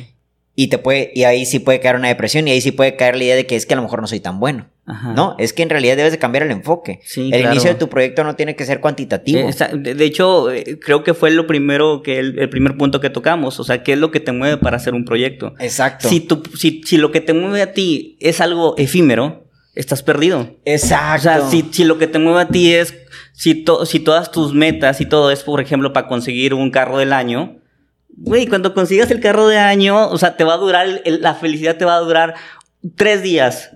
Y te puede, y ahí sí puede caer una depresión, y ahí sí puede caer la idea de que es que a lo mejor no soy tan bueno. No, es que en realidad debes de cambiar el enfoque. el inicio de tu proyecto no tiene que ser cuantitativo. de hecho, eh, creo que fue lo primero que el, primer punto que tocamos. O sea, ¿qué es lo que te mueve para hacer un proyecto? Exacto. Si, tu, si, si lo que te mueve a ti es algo efímero, estás perdido. Exacto. O sea, si, si lo que te mueve a ti es, si, si todas tus metas y todo es, por ejemplo, para conseguir un carro del año, güey, cuando consigas el carro de año, o sea, te va a durar, la felicidad te va a durar tres días.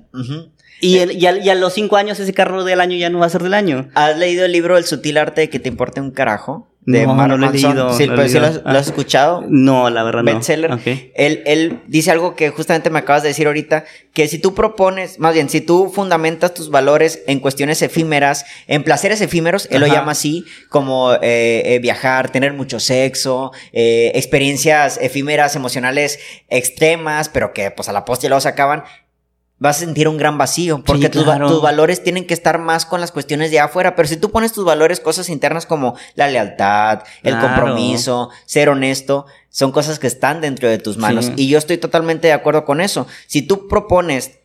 Y, y, a, los cinco años ese carro del año ya no va a ser del año. ¿Has leído el libro El sutil arte de que te importe un carajo? De no, no lo he leído. Sí, pero sí lo, has, ah. escuchado. No, la verdad Bestseller. no. Él, él dice algo que justamente me acabas de decir ahorita, que si tú propones, más bien, si tú fundamentas tus valores en cuestiones efímeras, en placeres efímeros, él lo llama así, como eh, eh, viajar, tener mucho sexo, eh, experiencias efímeras, emocionales extremas, pero que pues a la post ya los acaban, vas a sentir un gran vacío, porque tus, valores tienen que estar más con las cuestiones de afuera, pero si tú pones tus valores, cosas internas como la lealtad, el compromiso, ser honesto, son cosas que están dentro de tus manos. Y yo estoy totalmente de acuerdo con eso. Si tú propones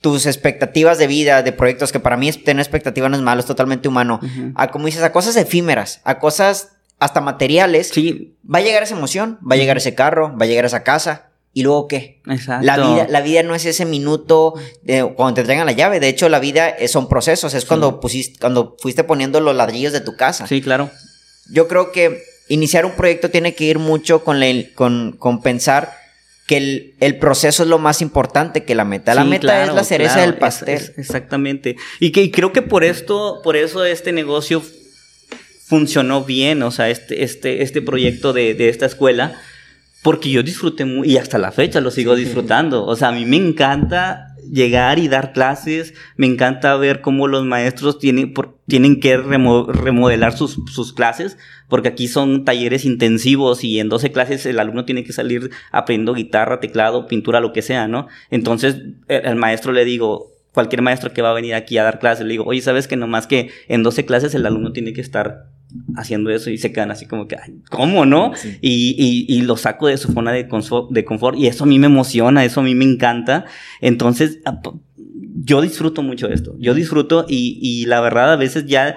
tus expectativas de vida, de proyectos, que para mí tener expectativas no es malo, es totalmente humano, a como dices, a cosas efímeras, a cosas hasta materiales, sí. va a llegar esa emoción, va a llegar ese carro, va a llegar esa casa, ¿Y luego qué? Exacto. La vida, la vida no es ese minuto de, cuando te traigan la llave. De hecho, la vida son procesos. Es cuando pusiste, cuando fuiste poniendo los ladrillos de tu casa. Sí, claro. Yo creo que iniciar un proyecto tiene que ir mucho con, con, pensar que el, proceso es lo más importante que la meta. La meta es la cereza del pastel. exactamente. Y que creo que por esto, por eso este negocio funcionó bien, o sea, este, este, este proyecto de, de esta escuela porque yo disfruté muy, y hasta la fecha lo sigo disfrutando. O sea, a mí me encanta llegar y dar clases, me encanta ver cómo los maestros tienen, tienen que remodelar sus, sus, clases, porque aquí son talleres intensivos y en 12 clases el alumno tiene que salir aprendiendo guitarra, teclado, pintura, lo que sea, ¿no? Entonces, el, maestro le digo, cualquier maestro que va a venir aquí a dar clases, le digo, oye, ¿sabes que nomás que en 12 clases el alumno tiene que estar haciendo eso y se quedan así como que, ¿cómo no? Y, y, lo saco de su zona de confort, de confort y eso a mí me emociona, eso a mí me encanta. Entonces, ah, yo disfruto mucho esto, yo disfruto y, y la verdad a veces ya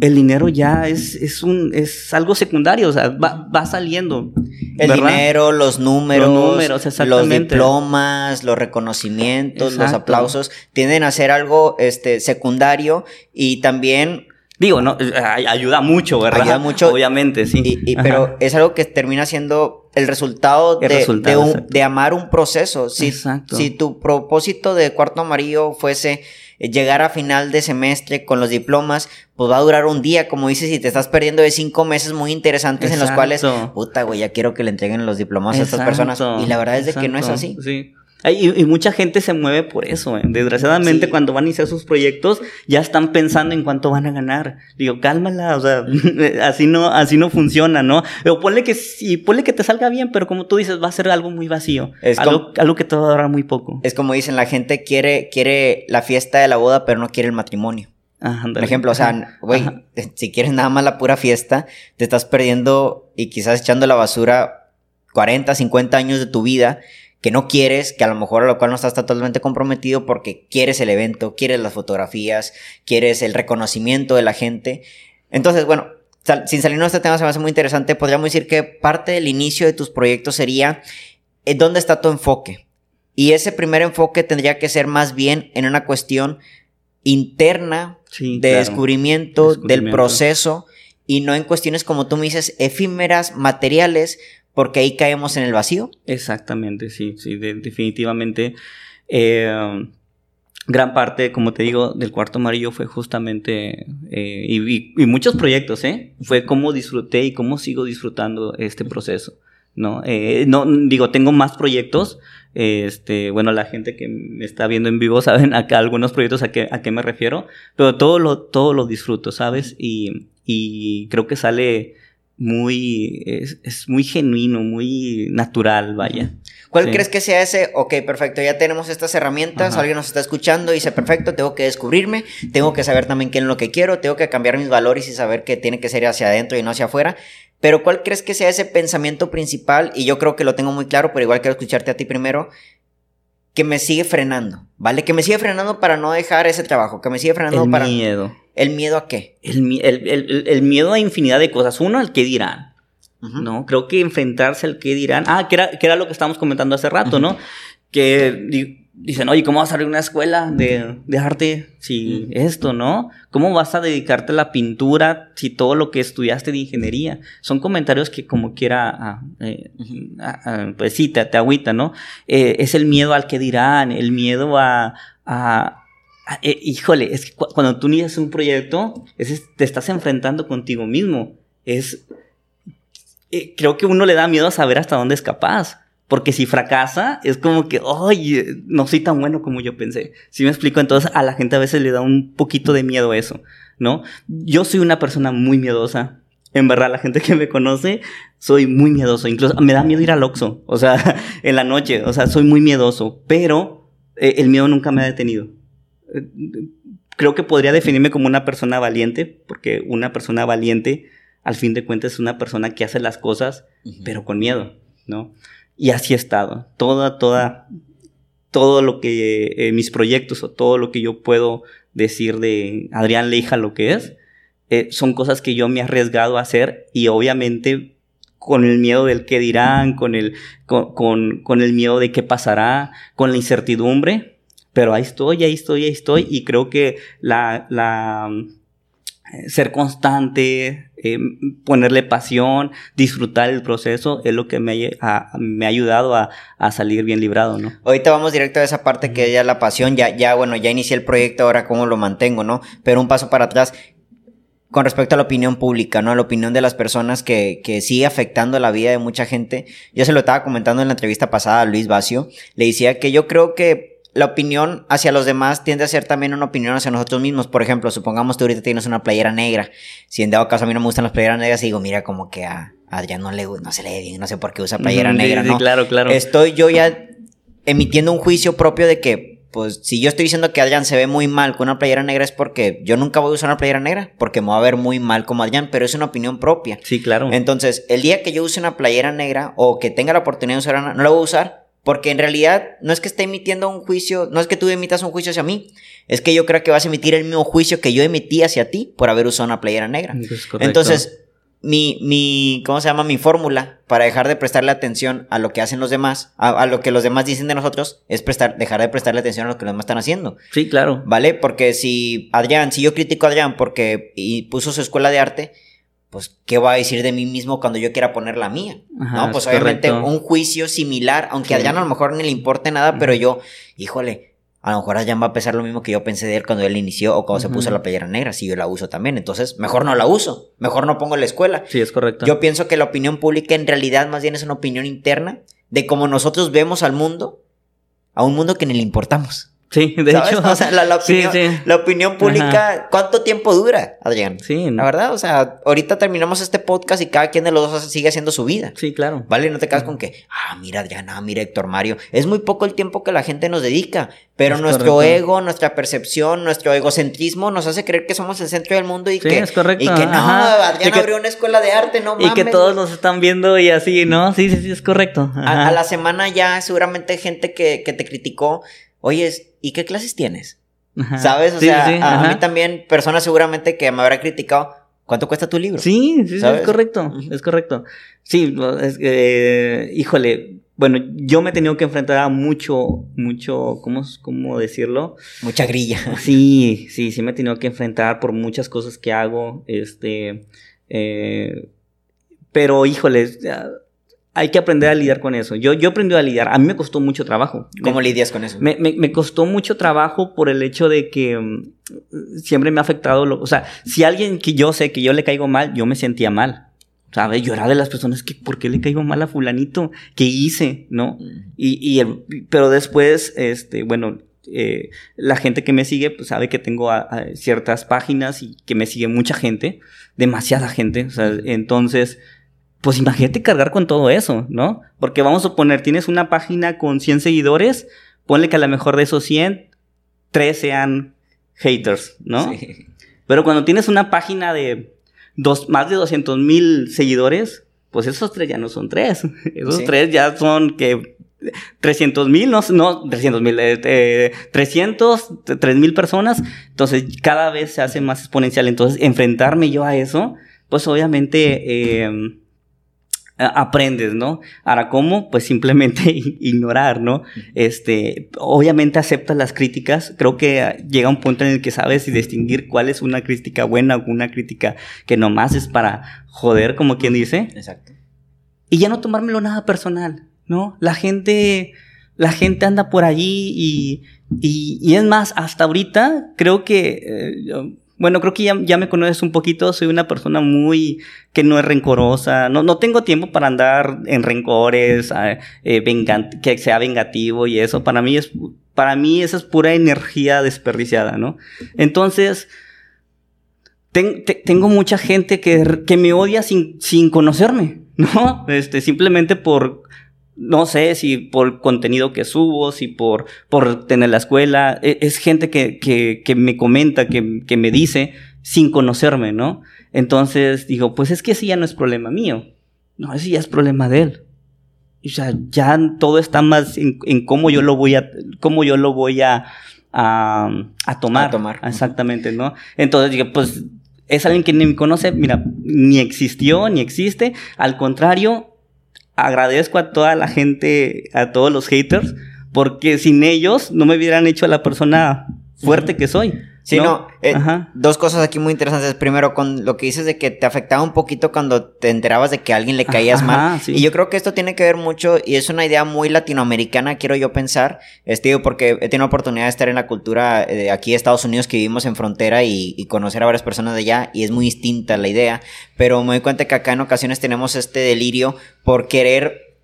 el dinero ya es, es, un, es algo secundario, o sea, va, va saliendo. El dinero, los números, los, números los diplomas, los reconocimientos, los aplausos, tienden a ser algo este, secundario y también Digo, no, eh, ayuda mucho, ¿verdad? Ayuda mucho. *laughs* Obviamente, sí. Y, pero es algo que termina siendo el resultado, de, de, amar un proceso. Si, exacto. si tu propósito de cuarto amarillo fuese eh, llegar a final de semestre con los diplomas, pues va a durar un día, como dices, y te estás perdiendo de cinco meses muy interesantes en los cuales, puta, güey, ya quiero que le entreguen los diplomas a estas personas. Y la verdad es de que no es así. Sí. Y, mucha gente se mueve por eso. ¿eh? Desgraciadamente, cuando van a iniciar sus proyectos, ya están pensando en cuánto van a ganar. Digo, cálmala, o sea, *laughs* así no, así no funciona, ¿no? O ponle que sí, ponle que te salga bien, pero como tú dices, va a ser algo muy vacío. Es algo, algo que te va a durar muy poco. Es como dicen, la gente quiere, quiere la fiesta de la boda, pero no quiere el matrimonio. Por ejemplo, o sea, güey, *laughs* si quieres nada más la pura fiesta, te estás perdiendo y quizás echando la basura 40, 50 años de tu vida que no quieres, que a lo mejor a lo cual no estás totalmente comprometido porque quieres el evento, quieres las fotografías, quieres el reconocimiento de la gente. Entonces, bueno, sin salirnos de este tema se me hace muy interesante, podríamos decir que parte del inicio de tus proyectos sería eh, dónde está tu enfoque. Y ese primer enfoque tendría que ser más bien en una cuestión interna de descubrimiento, del proceso y no en cuestiones como tú me dices efímeras, materiales, porque ahí caemos en el vacío. Exactamente, sí, sí, definitivamente. Eh, gran parte, como te digo, del cuarto amarillo fue justamente, eh, y, muchos proyectos, ¿eh? Fue cómo disfruté y cómo sigo disfrutando este proceso, ¿no? Eh, no, digo, tengo más proyectos, este, bueno, la gente que me está viendo en vivo *laughs* saben acá algunos proyectos a qué, a qué me refiero, pero todo lo, todo lo disfruto, ¿sabes? Y, y creo que sale muy, es, es, muy genuino, muy natural, vaya. ¿Cuál crees que sea ese? Ok, perfecto, ya tenemos estas herramientas, alguien nos está escuchando y dice, perfecto, tengo que descubrirme, tengo que saber también qué es lo que quiero, tengo que cambiar mis valores y saber que tiene que ser hacia adentro y no hacia afuera. Pero ¿cuál crees que sea ese pensamiento principal? Y yo creo que lo tengo muy claro, pero igual quiero escucharte a ti primero que me sigue frenando, ¿vale? Que me sigue frenando para no dejar ese trabajo, que me sigue frenando el para... miedo. ¿El miedo a qué? El, el, el, el, miedo a infinidad de cosas. Uno, al qué dirán. ¿No? Creo que enfrentarse al qué dirán. Ah, que era, que era lo que estábamos comentando hace rato, ¿no? Que dicen, oye, ¿cómo vas a abrir una escuela de, de arte si esto, no? ¿Cómo vas a dedicarte a la pintura si todo lo que estudiaste de ingeniería? Son comentarios que como quiera, ah, eh, ah, ah, pues sí, te, te agüita, ¿no? Eh, es el miedo al que dirán, el miedo a... a eh, híjole, es que cuando tú inicias un proyecto, es, te estás enfrentando contigo mismo. Es... creo que uno le da miedo a saber hasta dónde es capaz. Porque si fracasa, es como que, oye, no soy tan bueno como yo pensé. Si me explico, entonces a la gente a veces le da un poquito de miedo eso, ¿no? Yo soy una persona muy miedosa. En verdad, la gente que me conoce, soy muy miedoso. Incluso me da miedo ir al Oxxo, o sea, *laughs* en la noche, o sea, soy muy miedoso. Pero eh, el miedo nunca me ha detenido. Creo que podría definirme como una persona valiente, porque una persona valiente, al fin de cuentas, es una persona que hace las cosas, pero con miedo, ¿no? Y así he estado. Toda, toda, todo lo que eh, mis proyectos o todo lo que yo puedo decir de Adrián Leija lo que es, eh, son cosas que yo me he arriesgado a hacer y obviamente con el miedo del qué dirán, con el, con, con, con el miedo de qué pasará, con la incertidumbre, pero ahí estoy, ahí estoy, ahí estoy y creo que la, la, eh, ser constante, eh, ponerle pasión, disfrutar el proceso, es lo que me ha, me ha ayudado a, a, salir bien librado, ¿no? Ahorita vamos directo a esa parte que ya la pasión, ya, ya, bueno, ya inicié el proyecto, ahora cómo lo mantengo, ¿no? Pero un paso para atrás, con respecto a la opinión pública, ¿no? A la opinión de las personas que, que sigue afectando la vida de mucha gente. Yo se lo estaba comentando en la entrevista pasada a Luis Vacio. Le decía que yo creo que la opinión hacia los demás tiende a ser también una opinión hacia nosotros mismos. Por ejemplo, supongamos que ahorita tienes una playera negra. Si en dado caso a mí no me gustan las playeras negras, digo, mira, como que a Adrián no, le, no se le ve bien, no sé por qué usa playera negra, ¿no? claro, claro. Estoy yo ya emitiendo un juicio propio de que, pues, si yo estoy diciendo que Adrián se ve muy mal con una playera negra es porque yo nunca voy a usar una playera negra, porque me va a ver muy mal como Adrián, pero es una opinión propia. Sí, claro. Entonces, el día que yo use una playera negra o que tenga la oportunidad de usar una, no la voy a usar porque en realidad no es que esté emitiendo un juicio, no es que tú emitas un juicio hacia mí, es que yo creo que vas a emitir el mismo juicio que yo emití hacia ti por haber usado una playera negra. Entonces, mi, mi, ¿cómo se llama? Mi fórmula para dejar de prestarle atención a lo que hacen los demás, a, lo que los demás dicen de nosotros, es prestar, dejar de prestarle atención a lo que los demás están haciendo. Sí, claro. ¿Vale? Porque si Adrián, si yo critico a Adrián porque y puso su escuela de arte, pues, ¿qué voy a decir de mí mismo cuando yo quiera poner la mía? no, pues obviamente un juicio similar, aunque a Adrián a lo mejor ni le importe nada, pero yo, híjole, a lo mejor Adrián va a pesar lo mismo que yo pensé de él cuando él inició o cuando se puso la playera negra, si yo la uso también. Entonces, mejor no la uso, mejor no pongo la escuela. Sí, es correcto. Yo pienso que la opinión pública en realidad más bien es una opinión interna de cómo nosotros vemos al mundo, a un mundo que ni le importamos. Sí, de hecho. *laughs* O sea, la, *laughs* opinión, la opinión pública, ¿cuánto tiempo dura, Adrián? Sí. La verdad, o sea, ahorita terminamos este podcast y cada quien de los dos sigue haciendo su vida. Sí, claro. ¿Vale? No te quedas con que, ah, mira Adrián, ah, mira Héctor Mario. Es muy poco el tiempo que la gente nos dedica, pero nuestro ego, nuestra percepción, nuestro egocentrismo nos hace creer que somos el centro del mundo y que. es correcto. Y que no, Adrián abrió una escuela de arte, no mames. Y que todos nos están viendo y así, ¿no? Sí, sí, sí, es correcto. A, a, la semana ya seguramente gente que, que te criticó oye, ¿y qué clases tienes? ¿Sabes? O sea, a, mí también, personas seguramente que me habrá criticado, ¿cuánto cuesta tu libro? Sí, sí, es correcto, es correcto. Sí, es, eh, híjole, bueno, yo me he tenido que enfrentar a mucho, mucho, ¿cómo, ¿cómo decirlo? Mucha grilla. *laughs* Sí, sí, sí me he tenido que enfrentar por muchas cosas que hago, este, eh, pero híjole, hay que aprender a lidiar con eso. Yo, yo aprendí a lidiar. A mí me costó mucho trabajo. ¿Cómo me, lidias con eso? Me, me, me, costó mucho trabajo por el hecho de que um, siempre me ha afectado. Lo, o sea, si alguien que yo sé que yo le caigo mal, yo me sentía mal. ¿Sabes? Yo era de las personas que, ¿por qué le caigo mal a fulanito? ¿Qué hice? ¿No? Mm. Y, y el, pero después, este, bueno, eh, la gente que me sigue pues, sabe que tengo a, a ciertas páginas y que me sigue mucha gente, demasiada gente. O sea, entonces pues imagínate cargar con todo eso, ¿no? Porque vamos a suponer, tienes una página con 100 seguidores, ponle que a lo mejor de esos 100, 3 sean haters, ¿no? Sí. Pero cuando tienes una página de dos, más de 200 mil seguidores, pues esos tres ya no son tres. *laughs* Esos sí. tres ya son que 300 mil, no, no 300 mil, eh, eh, 300, 3 mil personas. Entonces cada vez se hace más exponencial. Entonces enfrentarme yo a eso, pues obviamente... Eh, aprendes, ¿no? Ahora, ¿cómo? Pues simplemente *laughs* ignorar, ¿no? Este, obviamente aceptas las críticas, creo que llega un punto en el que sabes y distinguir cuál es una crítica buena o una crítica que nomás es para joder, como quien dice. Exacto. Y ya no tomármelo nada personal, ¿no? La gente, la gente anda por allí y, y, y es más, hasta ahorita creo que... Eh, bueno, creo que ya, me conoces un poquito, soy una persona muy que no es rencorosa, no, no tengo tiempo para andar en rencores, eh, que sea vengativo y eso, para mí es, para mí esa es pura energía desperdiciada, ¿no? Entonces, ten, te, tengo mucha gente que, que me odia sin, sin conocerme, *laughs* ¿no? Este, simplemente por no sé si por contenido que subo, si por, por tener la escuela, es, es gente que, que, que, me comenta, que, que, me dice sin conocerme, ¿no? Entonces digo, pues es que ese ya no es problema mío, no, ese ya es problema de él. O sea, ya todo está más en, en cómo yo lo voy a, cómo yo lo voy a, a, a tomar. A tomar. Exactamente, ¿no? Entonces digo, pues es alguien que ni me conoce, mira, ni existió, ni existe, al contrario, agradezco a toda la gente, a todos los haters, porque sin ellos no me hubieran hecho a la persona fuerte que soy. Sí, no, no eh, dos cosas aquí muy interesantes. Primero, con lo que dices de que te afectaba un poquito cuando te enterabas de que a alguien le caías Ajá, mal. Sí. Y yo creo que esto tiene que ver mucho, y es una idea muy latinoamericana, quiero yo pensar, este, porque he tenido oportunidad de estar en la cultura de aquí de Estados Unidos, que vivimos en frontera y, y, conocer a varias personas de allá, y es muy distinta la idea. Pero me doy cuenta que acá en ocasiones tenemos este delirio por querer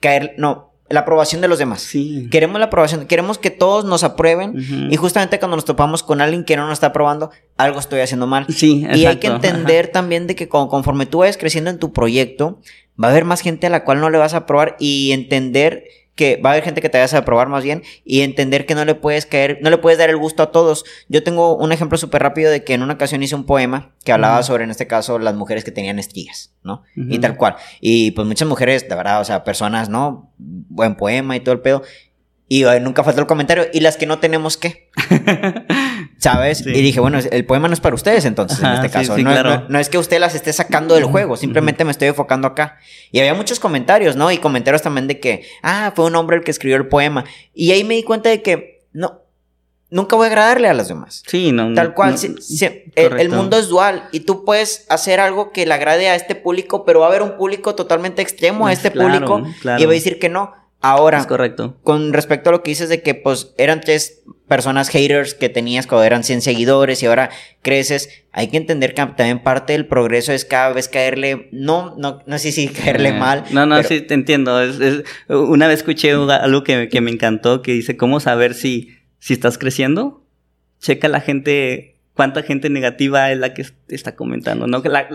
caer, no, la aprobación de los demás. Sí. Queremos la aprobación, queremos que todos nos aprueben uh -huh. y justamente cuando nos topamos con alguien que no nos está aprobando, algo estoy haciendo mal. Sí, exacto. Y hay que entender Ajá. también de que conforme tú vayas creciendo en tu proyecto, va a haber más gente a la cual no le vas a aprobar y entender que va a haber gente que te vayas a aprobar más bien y entender que no le puedes caer, no le puedes dar el gusto a todos. Yo tengo un ejemplo súper rápido de que en una ocasión hice un poema que hablaba uh -huh. sobre, en este caso, las mujeres que tenían estrías, ¿no? Uh -huh. Y tal cual. Y pues muchas mujeres, de verdad, o sea, personas, ¿no? Buen poema y todo el pedo. Y eh, nunca faltó el comentario. ¿Y las que no tenemos qué? *laughs* ¿Sabes? Sí. Y dije, bueno, el poema no es para ustedes entonces, en este caso. Sí, sí, no, claro. no, no, es que usted las esté sacando del juego, simplemente me estoy enfocando acá. Y había muchos comentarios, ¿no? Y comentarios también de que, ah, fue un hombre el que escribió el poema. Y ahí me di cuenta de que, no, nunca voy a agradarle a los demás. Sí, no. Tal cual, no, si, si, el, el, mundo es dual y tú puedes hacer algo que le agrade a este público, pero va a haber un público totalmente extremo a este claro, público claro. y va a decir que no. Ahora, es correcto. con respecto a lo que dices de que pues eran tres personas haters que tenías cuando eran 100 seguidores y ahora creces, hay que entender que también parte del progreso es cada vez caerle, no, no, no sé si caerle eh, mal. No, no, pero... sí, te entiendo. Es, es, una vez escuché algo que, que, me encantó que dice, ¿cómo saber si, si estás creciendo? Checa la gente, cuánta gente negativa es la que está comentando, ¿no? Que la,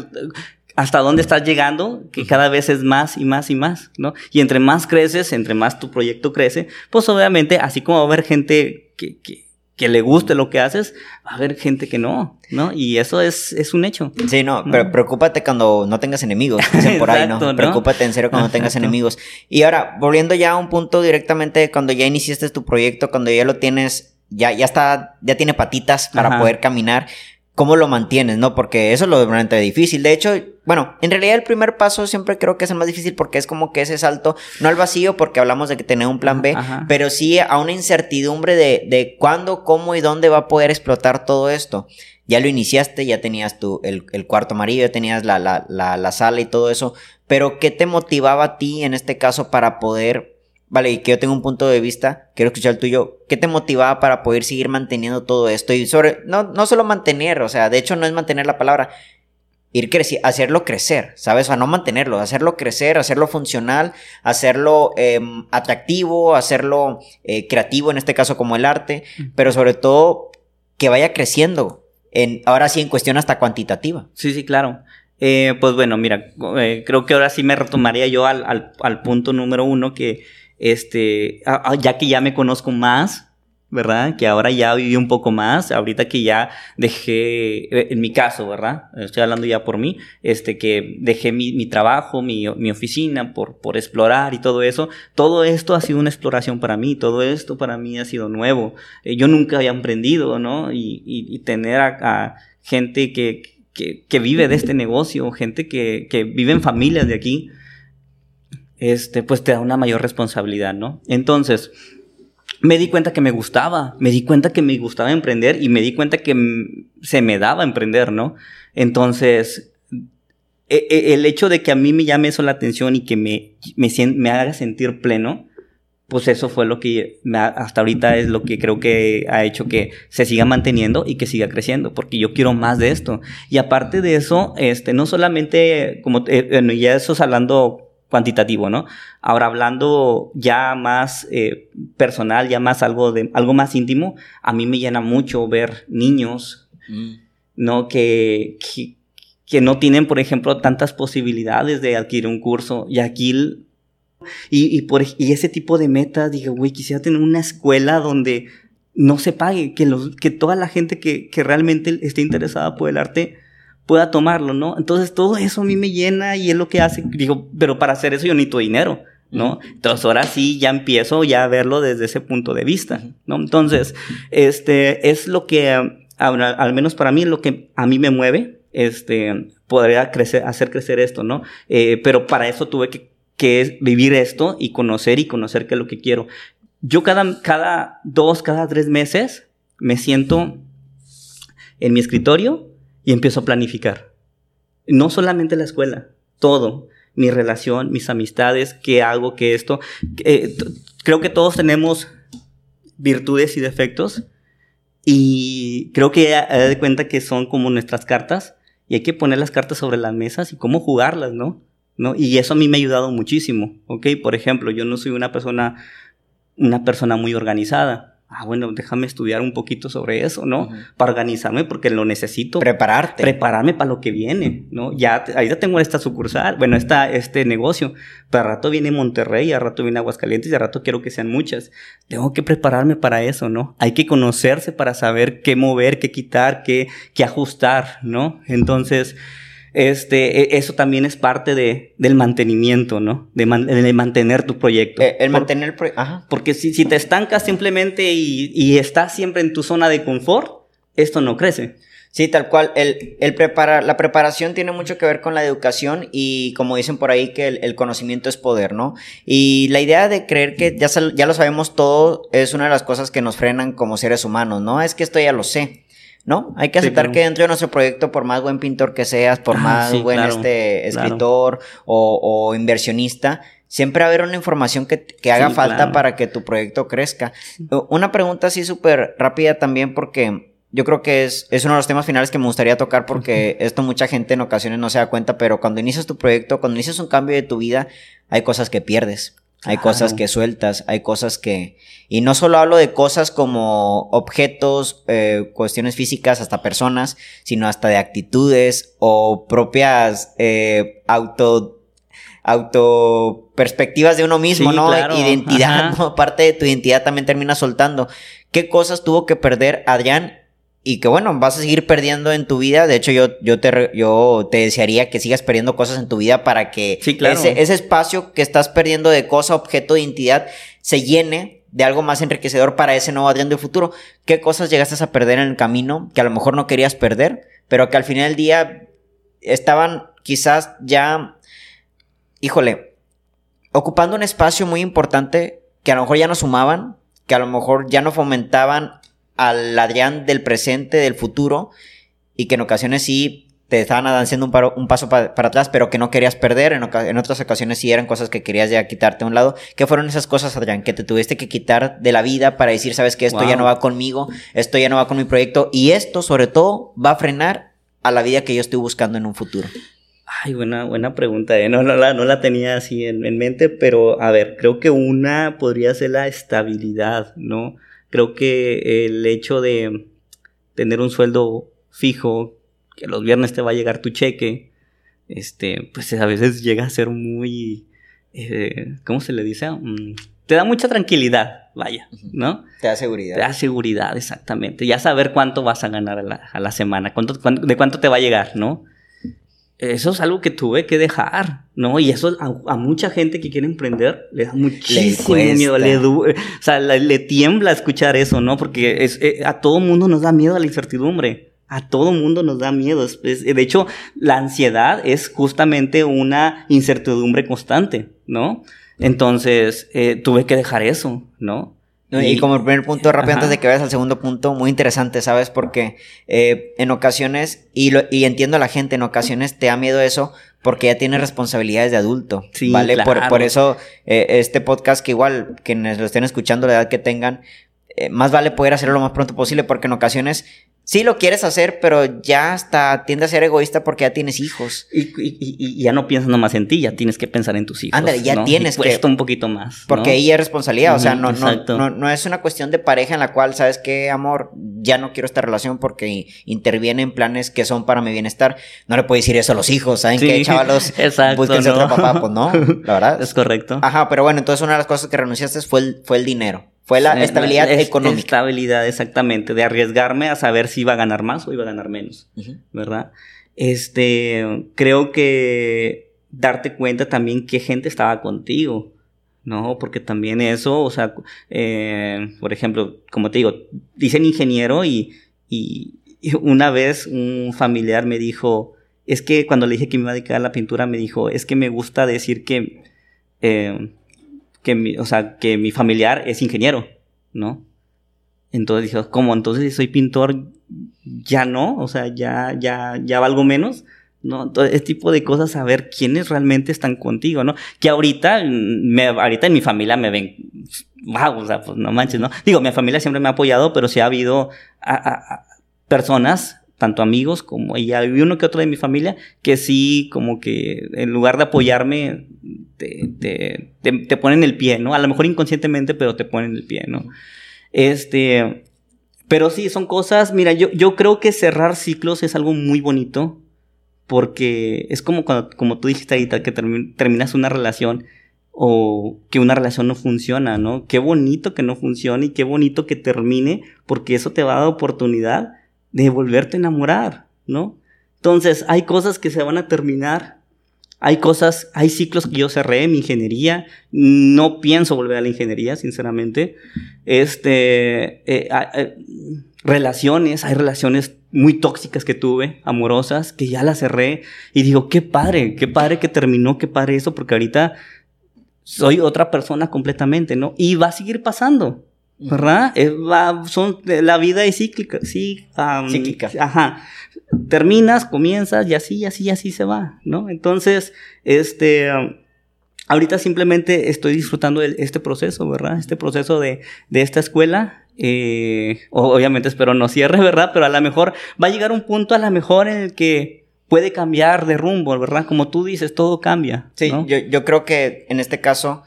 hasta dónde estás llegando, que cada vez es más y más y más, ¿no? Y entre más creces, entre más tu proyecto crece, pues obviamente, así como va a haber gente que, que, que le guste lo que haces, va a haber gente que no, ¿no? Y eso es, es un hecho. Sí, no, ¿no? pero preocúpate cuando no tengas enemigos, dicen por ahí, ¿no? ¿no? Preocúpate en serio cuando tengas enemigos. Y ahora, volviendo ya a un punto directamente, cuando ya iniciaste tu proyecto, cuando ya lo tienes, ya, ya está, ya tiene patitas para Ajá. poder caminar, cómo lo mantienes, ¿no? Porque eso es lo realmente difícil. De hecho, bueno, en realidad el primer paso siempre creo que es el más difícil porque es como que ese salto, no al vacío porque hablamos de que tener un plan B, Ajá. pero sí a una incertidumbre de, de cuándo, cómo y dónde va a poder explotar todo esto. ya lo iniciaste, ya tenías tu, el, cuarto amarillo, ya tenías la, la, la, sala y todo eso, pero ¿qué te motivaba a ti en este caso para poder, vale, y que yo tengo un punto de vista, quiero escuchar el tuyo, ¿qué te motivaba para poder seguir manteniendo todo esto? Y sobre, no, no solo mantener, o sea, de hecho no es mantener la palabra, ir creciendo, hacerlo crecer, ¿sabes? O sea, no mantenerlo, hacerlo crecer, hacerlo funcional, hacerlo em, atractivo, hacerlo eh, creativo, en este caso como el arte, pero sobre todo que vaya creciendo, ahora sí en cuestión hasta cuantitativa. Sí, sí, claro. Eh, pues bueno, mira, eh, creo que ahora sí me retomaría yo al, al, punto número uno que, este, ya que ya me conozco más, ¿verdad? Que ahora ya viví un poco más, ahorita que ya dejé, eh, en mi caso, ¿verdad? Estoy hablando ya por mí, este, que dejé mi, trabajo, mi, mi, oficina por, por explorar y todo eso. Todo esto ha sido una exploración para mí, todo esto para mí ha sido nuevo. Eh, yo nunca había emprendido, ¿no? Y, tener a, gente que, vive de este negocio, gente que vive en familias de aquí, este, pues te da una mayor responsabilidad, ¿no? Entonces, me di cuenta que me gustaba, me di cuenta que me gustaba emprender y me di cuenta que se me daba emprender, ¿no? Entonces, e, e, el hecho de que a mí me llame eso la atención y que me, me, me haga sentir pleno, pues eso fue lo que hasta ahorita es lo que creo que ha hecho que se siga manteniendo y que siga creciendo, porque yo quiero más de esto. Y aparte de eso, este, no solamente, como eh, ya eso hablando cuantitativo, ¿no? Ahora hablando ya más eh, personal, ya más algo de algo más íntimo, a mí me llena mucho ver niños, mm. ¿no? Que, que, no tienen, por ejemplo, tantas posibilidades de adquirir un curso y aquí y, y, por, y ese tipo de metas, digo, güey, quisiera tener una escuela donde no se pague, que, los, que toda la gente que, que realmente esté interesada por el arte pueda tomarlo, ¿no? Entonces todo eso a mí me llena y es lo que hace, digo, pero para hacer eso yo necesito dinero, ¿no? Entonces ahora sí ya empiezo ya a verlo desde ese punto de vista, ¿no? Entonces, este es lo que, al menos para mí, es lo que a mí me mueve, este, podría crecer, hacer crecer esto, ¿no? Eh, pero para eso tuve que, que vivir esto y conocer y conocer qué es lo que quiero. Yo cada, cada dos, cada tres meses me siento en mi escritorio y empiezo a planificar. No solamente la escuela, todo. Mi relación, mis amistades, qué hago, qué esto. Eh, creo que todos tenemos virtudes y defectos y creo que he de cuenta que son como nuestras cartas y hay que poner las cartas sobre las mesas y cómo jugarlas, ¿no? ¿no? Y eso a mí me ha ayudado muchísimo, ¿ok? Por ejemplo, yo no soy una persona, una persona muy organizada, ah, bueno, déjame estudiar un poquito sobre eso, ¿no? Para organizarme porque lo necesito. Prepararte. Prepararme para lo que viene, ¿no? Ya, ahí ya tengo esta sucursal, bueno, esta, este negocio, pero a rato viene Monterrey, a rato viene Aguascalientes y a rato quiero que sean muchas. Tengo que prepararme para eso, ¿no? Hay que conocerse para saber qué mover, qué quitar, qué, qué ajustar, ¿no? Entonces, este, e, eso también es parte de, del mantenimiento, ¿no? De, mantener tu proyecto. Eh, el, mantener el proyecto. Porque si, si, te estancas simplemente y, y, estás siempre en tu zona de confort, esto no crece. Sí, tal cual. El, el la preparación tiene mucho que ver con la educación y como dicen por ahí que el, el conocimiento es poder, ¿no? Y la idea de creer que ya, ya lo sabemos todo es una de las cosas que nos frenan como seres humanos, ¿no? Es que esto ya lo sé. ¿No? Hay que aceptar que dentro de nuestro proyecto, por más buen pintor que seas, por ah, más buen este escritor o, inversionista, siempre va a haber una información que, que haga falta para que tu proyecto crezca. Una pregunta así súper rápida también porque yo creo que es, es uno de los temas finales que me gustaría tocar porque esto mucha gente en ocasiones no se da cuenta, pero cuando inicias tu proyecto, cuando inicias un cambio de tu vida, hay cosas que pierdes. Hay cosas que sueltas, hay cosas que... Y no solo hablo de cosas como objetos, eh, cuestiones físicas, hasta personas, sino hasta de actitudes o propias eh, auto... auto perspectivas de uno mismo, ¿no? Identidad, *laughs* ¿no? Parte de tu identidad también termina soltando. ¿Qué cosas tuvo que perder Adrián y que bueno, vas a seguir perdiendo en tu vida. De hecho, yo, yo, te, yo te desearía que sigas perdiendo cosas en tu vida para que ese, ese, espacio que estás perdiendo de cosa, objeto, de identidad, se llene de algo más enriquecedor para ese nuevo Adrián del futuro. ¿Qué cosas llegaste a perder en el camino que a lo mejor no querías perder, pero que al final del día estaban quizás ya, híjole, ocupando un espacio muy importante que a lo mejor ya no sumaban, que a lo mejor ya no fomentaban al Adrián del presente, del futuro, y que en ocasiones sí te estaban haciendo un, un paso para atrás, pero que no querías perder. En, en, otras ocasiones sí eran cosas que querías ya quitarte a un lado. ¿Qué fueron esas cosas, Adrián, que te tuviste que quitar de la vida para decir, sabes que esto ya no va conmigo, esto ya no va con mi proyecto y esto, sobre todo, va a frenar a la vida que yo estoy buscando en un futuro? Ay, buena, buena pregunta. ¿eh? No, no, la, no la tenía así en, en mente, pero a ver, creo que una podría ser la estabilidad, ¿no? Creo que el hecho de tener un sueldo fijo, que los viernes te va a llegar tu cheque, este, pues a veces llega a ser muy, eh, ¿cómo se le dice? Mm, te da mucha tranquilidad, vaya, ¿no? Te da seguridad. Te da seguridad, exactamente. Ya saber cuánto vas a ganar a la, semana, cuánto, de cuánto te va a llegar, ¿no? Eso es algo que tuve que dejar, ¿no? Y eso a, mucha gente que quiere emprender le da muchísimo miedo, le, o sea, le, tiembla escuchar eso, ¿no? Porque es, eh, a todo mundo nos da miedo a la incertidumbre. A todo mundo nos da miedo. de hecho, la ansiedad es justamente una incertidumbre constante, ¿no? Entonces, eh, tuve que dejar eso, ¿no? Y, como primer punto, rápido, antes de que vayas al segundo punto, muy interesante, ¿sabes? Porque eh, en ocasiones, y, lo, y entiendo a la gente, en ocasiones te da miedo eso porque ya tienes responsabilidades de adulto, sí, ¿vale? Por, por, eso eh, este podcast, que igual quienes lo estén escuchando, la edad que tengan, más vale poder hacerlo lo más pronto posible porque en ocasiones sí lo quieres hacer, pero ya hasta tiende a ser egoísta porque ya tienes hijos. Y, ya no piensas nomás en ti, ya tienes que pensar en tus hijos. Ándale, ya tienes que. un poquito más. Porque ahí es responsabilidad. o sea, no, no, no, es una cuestión de pareja en la cual, ¿sabes qué, amor? Ya no quiero esta relación porque interviene en planes que son para mi bienestar. No le puedo decir eso a los hijos, ¿saben qué, chavalos? *laughs* Exacto. Búsquense otro papá, pues no, la verdad. *laughs* Es correcto. Ajá, pero bueno, entonces una de las cosas que renunciaste fue el, fue el dinero. Fue la estabilidad económica. Estabilidad, exactamente, de arriesgarme a saber si iba a ganar más o iba a ganar menos, ¿verdad? Este, creo que darte cuenta también qué gente estaba contigo, ¿no? Porque también eso, o sea, eh, por ejemplo, como te digo, dicen ingeniero y, y, una vez un familiar me dijo, es que cuando le dije que me iba a dedicar a la pintura, me dijo, es que me gusta decir que... Eh, que mi, o sea, que mi familiar es ingeniero, ¿no? Entonces dije, ¿cómo? Entonces si soy pintor, ya no, o sea, ya, ya, ya valgo menos. ¿no? Entonces, ese tipo de cosas, saber quiénes realmente están contigo, ¿no? Que ahorita, me, ahorita en mi familia me ven, wow, o sea, pues no manches, ¿no? Digo, mi familia siempre me ha apoyado, pero sí ha habido a, personas, tanto amigos como, y hay uno que otro de mi familia, que sí, como que en lugar de apoyarme, te, te, ponen el pie, ¿no? A lo mejor inconscientemente, pero te ponen el pie, ¿no? Este, pero sí, son cosas, mira, yo, yo creo que cerrar ciclos es algo muy bonito, porque es como cuando, como tú dijiste ahorita, que terminas una relación o que una relación no funciona, ¿no? Qué bonito que no funcione y qué bonito que termine, porque eso te va a dar oportunidad de volverte a enamorar, ¿no? Entonces, hay cosas que se van a terminar hay cosas, hay ciclos que yo cerré mi ingeniería. No pienso volver a la ingeniería, sinceramente. Este, eh, eh, relaciones, hay relaciones muy tóxicas que tuve, amorosas, que ya las cerré. Y digo, qué padre, qué padre que terminó, qué padre eso, porque ahorita soy otra persona completamente, ¿no? Y va a seguir pasando. ¿Verdad? son, la vida es cíclica, sí, cíclica. Ajá terminas, comienzas y así, y así, y así se va, ¿no? Entonces, este, ahorita simplemente estoy disfrutando de este proceso, ¿verdad? Este proceso de, de esta escuela. Eh, obviamente espero no cierre, ¿verdad? Pero a lo mejor va a llegar un punto a lo mejor en el que puede cambiar de rumbo, ¿verdad? Como tú dices, todo cambia. Sí, yo, yo creo que en este caso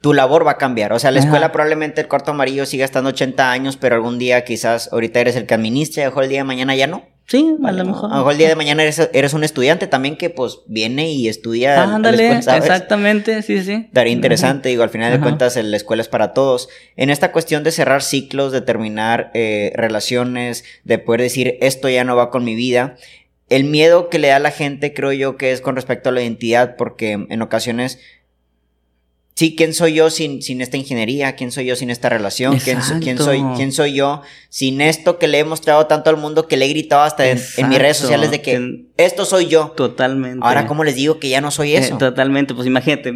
tu labor va a cambiar. O sea, la escuela probablemente el cuarto amarillo siga estando 80 años, pero algún día quizás ahorita eres el que administra y mejor el día de mañana ya no. Sí, a lo mejor. A lo mejor el día de mañana eres, un estudiante también que pues viene y estudia. ándale, exactamente, sí, sí. Daría interesante, digo, al final de cuentas la escuela es para todos. En esta cuestión de cerrar ciclos, de terminar eh, relaciones, de poder decir esto ya no va con mi vida, el miedo que le da a la gente creo yo que es con respecto a la identidad, porque en ocasiones sí, ¿quién soy yo sin, sin esta ingeniería? ¿Quién soy yo sin esta relación? ¿Quién, ¿Quién, soy, ¿Quién soy yo sin esto que le he mostrado tanto al mundo que le he gritado hasta en, mis redes sociales de que esto soy yo? Totalmente. Ahora, ¿cómo les digo que ya no soy eso? totalmente, pues imagínate,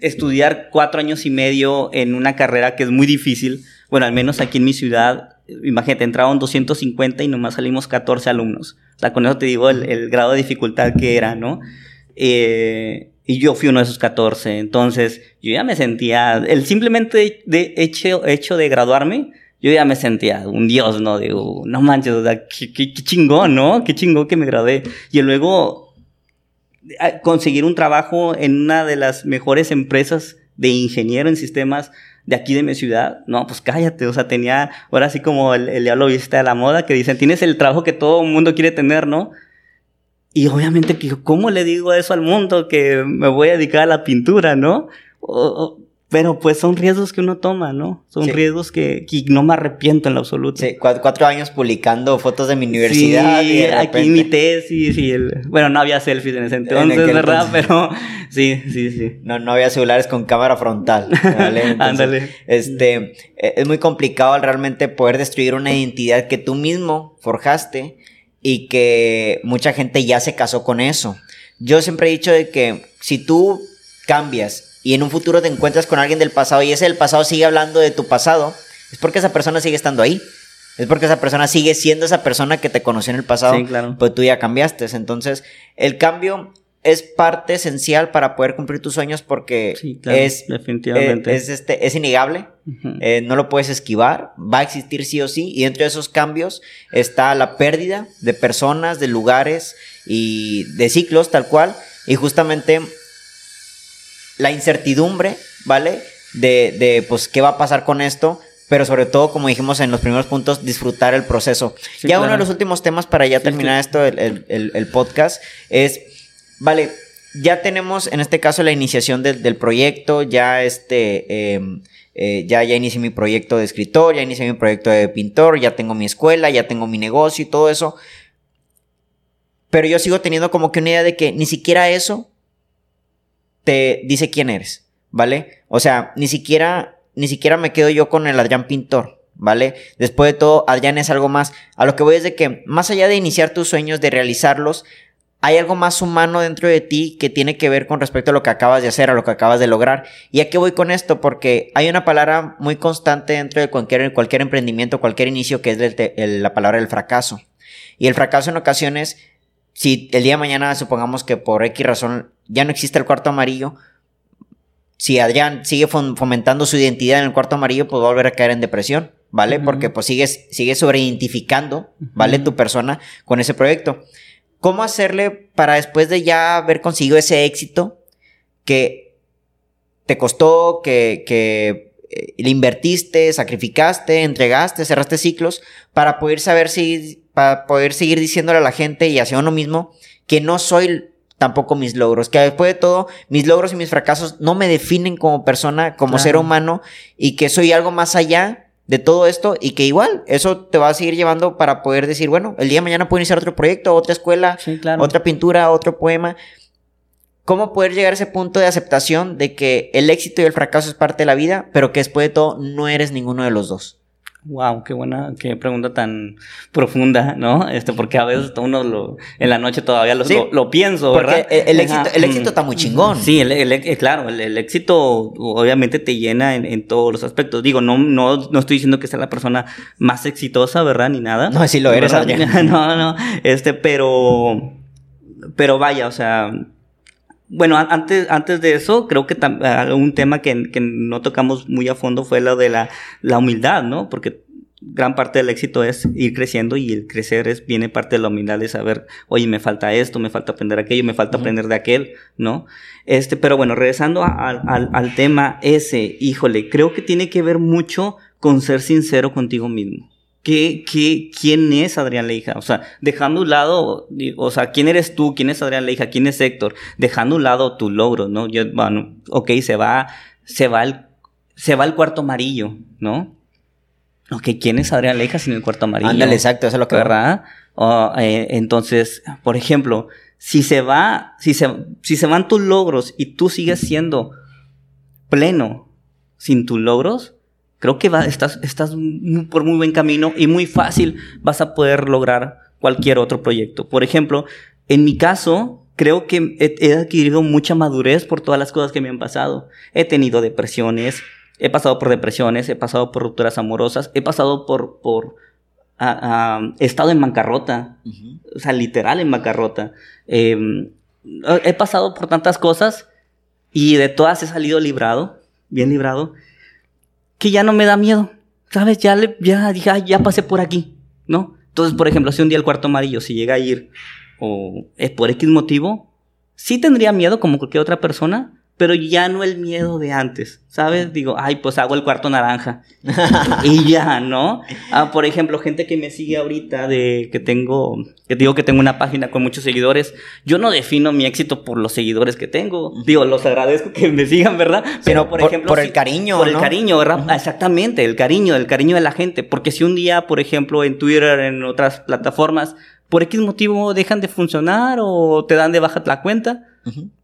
estudiar cuatro años y medio en una carrera que es muy difícil, bueno, al menos aquí en mi ciudad, imagínate, entraron 250 y nomás salimos 14 alumnos. O sea, con eso te digo el, grado de dificultad que era, ¿no? Eh, y yo fui uno de esos 14. Entonces, yo ya me sentía, el simplemente de hecho, hecho de graduarme, yo ya me sentía un dios, ¿no? Digo, no manches, o sea, qué, qué, chingón, ¿no? Qué chingón que me gradué. Y luego, conseguir un trabajo en una de las mejores empresas de ingeniero en sistemas de aquí de mi ciudad, no, pues cállate, o sea, tenía, ahora sí como el, el diablo viste a la moda, que dicen, tienes el trabajo que todo el mundo quiere tener, ¿no? Y obviamente, ¿cómo le digo eso al mundo que me voy a dedicar a la pintura, no? pero pues son riesgos que uno toma, ¿no? Son riesgos que, no me arrepiento en lo absoluto. Sí, cuatro, años publicando fotos de mi universidad. Sí, aquí mi tesis y el... Bueno, no había selfies en ese entonces, ¿verdad? Pero sí, sí, sí. No, no había celulares con cámara frontal. ¿vale? *laughs* Ándale. este, e, es muy complicado realmente poder destruir una identidad que tú mismo forjaste y que mucha gente ya se casó con eso. Yo siempre he dicho de que si tú cambias y en un futuro te encuentras con alguien del pasado y ese del pasado sigue hablando de tu pasado, es porque esa persona sigue estando ahí. Es porque esa persona sigue siendo esa persona que te conoció en el pasado. Sí, claro. Pues tú ya cambiaste. Entonces, el cambio es parte esencial para poder cumplir tus sueños porque es, definitivamente. Es, este, es innegable. Eh, no lo puedes esquivar. Va a existir sí o sí. Y dentro de esos cambios está la pérdida de personas, de lugares y de ciclos tal cual. Y justamente la incertidumbre, ¿vale? De, de, pues, qué va a pasar con esto, pero sobre todo, como dijimos en los primeros puntos, disfrutar el proceso. ya uno de los últimos temas para ya terminar esto, el, el, el, podcast, es, vale, ya tenemos en este caso la iniciación del, del proyecto, ya este... Em, eh, ya, ya inicié mi proyecto de escritor, ya inicié mi proyecto de pintor, ya tengo mi escuela, ya tengo mi negocio y todo eso. Pero yo sigo teniendo como que una idea de que ni siquiera eso te dice quién eres, ¿vale? O sea, ni siquiera, ni siquiera me quedo yo con el Adrián Pintor, ¿vale? Después de todo, Adrián es algo más. A lo que voy es de que, más allá de iniciar tus sueños, de realizarlos, hay algo más humano dentro de ti que tiene que ver con respecto a lo que acabas de hacer, a lo que acabas de lograr. ¿Y a qué voy con esto? Porque hay una palabra muy constante dentro de cualquier, cualquier emprendimiento, cualquier inicio, que es la palabra del fracaso. Y el fracaso en ocasiones si el día de mañana supongamos que por X razón ya no existe el cuarto amarillo, si Adrián sigue fomentando su identidad en el cuarto amarillo, pues va a volver a caer en depresión, ¿vale? Porque pues sigues, sigues sobreidentificando, ¿vale? Tu persona con ese proyecto. ¿Cómo hacerle para después de ya haber conseguido ese éxito que te costó, que, que eh, le invertiste, sacrificaste, entregaste, cerraste ciclos, para poder saber si para poder seguir diciéndole a la gente y hacia uno mismo que no soy tampoco mis logros, que después de todo, mis logros y mis fracasos no me definen como persona, como ser humano, y que soy algo más allá de todo esto, y que igual eso te va a seguir llevando para poder decir, bueno, el día de mañana puedo iniciar otro proyecto, otra escuela, otra pintura, otro poema. ¿Cómo poder llegar a ese punto de aceptación de que el éxito y el fracaso es parte de la vida, pero que después de todo no eres ninguno de los dos? Wow, qué buena, qué pregunta tan profunda, ¿no? Este, porque a veces uno lo, en la noche todavía lo, lo, pienso, ¿verdad? El, éxito, el éxito está muy chingón. Sí, el, el claro, el, éxito obviamente te llena en, en, todos los aspectos. Digo, no, no, no estoy diciendo que sea la persona más exitosa, ¿verdad? Ni nada. No, sí lo eres, *laughs* No, no, este, pero, pero vaya, o sea, bueno, antes, antes de eso, creo que ah, un tema que, que, no tocamos muy a fondo fue lo de la, la, humildad, ¿no? Porque gran parte del éxito es ir creciendo y el crecer es, viene parte de la humildad de saber, oye, me falta esto, me falta aprender aquello, me falta aprender de aquel, ¿no? Este, pero bueno, regresando al, al tema ese, híjole, creo que tiene que ver mucho con ser sincero contigo mismo. ¿Qué, qué, quién es Adrián Leija? O sea, dejando a un lado, o sea, ¿quién eres tú? ¿Quién es Adrián Leija? ¿Quién es Héctor? Dejando a un lado tu logro, ¿no? Yo, bueno, ok, se va, se va el, se va el cuarto amarillo, ¿no? Ok, ¿quién es Adrián Leija sin el cuarto amarillo? Ándale, exacto, eso es lo que... ¿Verdad? Eh, entonces, por ejemplo, si se va, si se, si se van tus logros y tú sigues siendo pleno sin tus logros, creo que va, estás, estás por muy buen camino y muy fácil vas a poder lograr cualquier otro proyecto. Por ejemplo, en mi caso, creo que he, adquirido mucha madurez por todas las cosas que me han pasado. He tenido depresiones, he pasado por depresiones, he pasado por rupturas amorosas, he pasado por, por he estado en bancarrota, o sea, literal en bancarrota. Em, he pasado por tantas cosas y de todas he salido librado, bien librado, que ya no me da miedo, ¿sabes? Ya, le, ya dije, ya pasé por aquí, ¿no? Entonces, por ejemplo, si un día el cuarto amarillo, si llega a ir o es por X motivo, sí tendría miedo como cualquier otra persona, pero ya no el miedo de antes, ¿sabes? Digo, ay, pues hago el cuarto naranja. *laughs* y ya, ¿no? Ah, por ejemplo, gente que me sigue ahorita de que tengo, que digo que tengo una página con muchos seguidores, yo no defino mi éxito por los seguidores que tengo. Digo, los agradezco que me sigan, ¿verdad? Pero, por, ejemplo, por el cariño, Por el cariño, ¿verdad? Exactamente, el cariño, el cariño de la gente. Porque si un día, por ejemplo, en Twitter, en otras plataformas, por X motivo dejan de funcionar o te dan de baja la cuenta,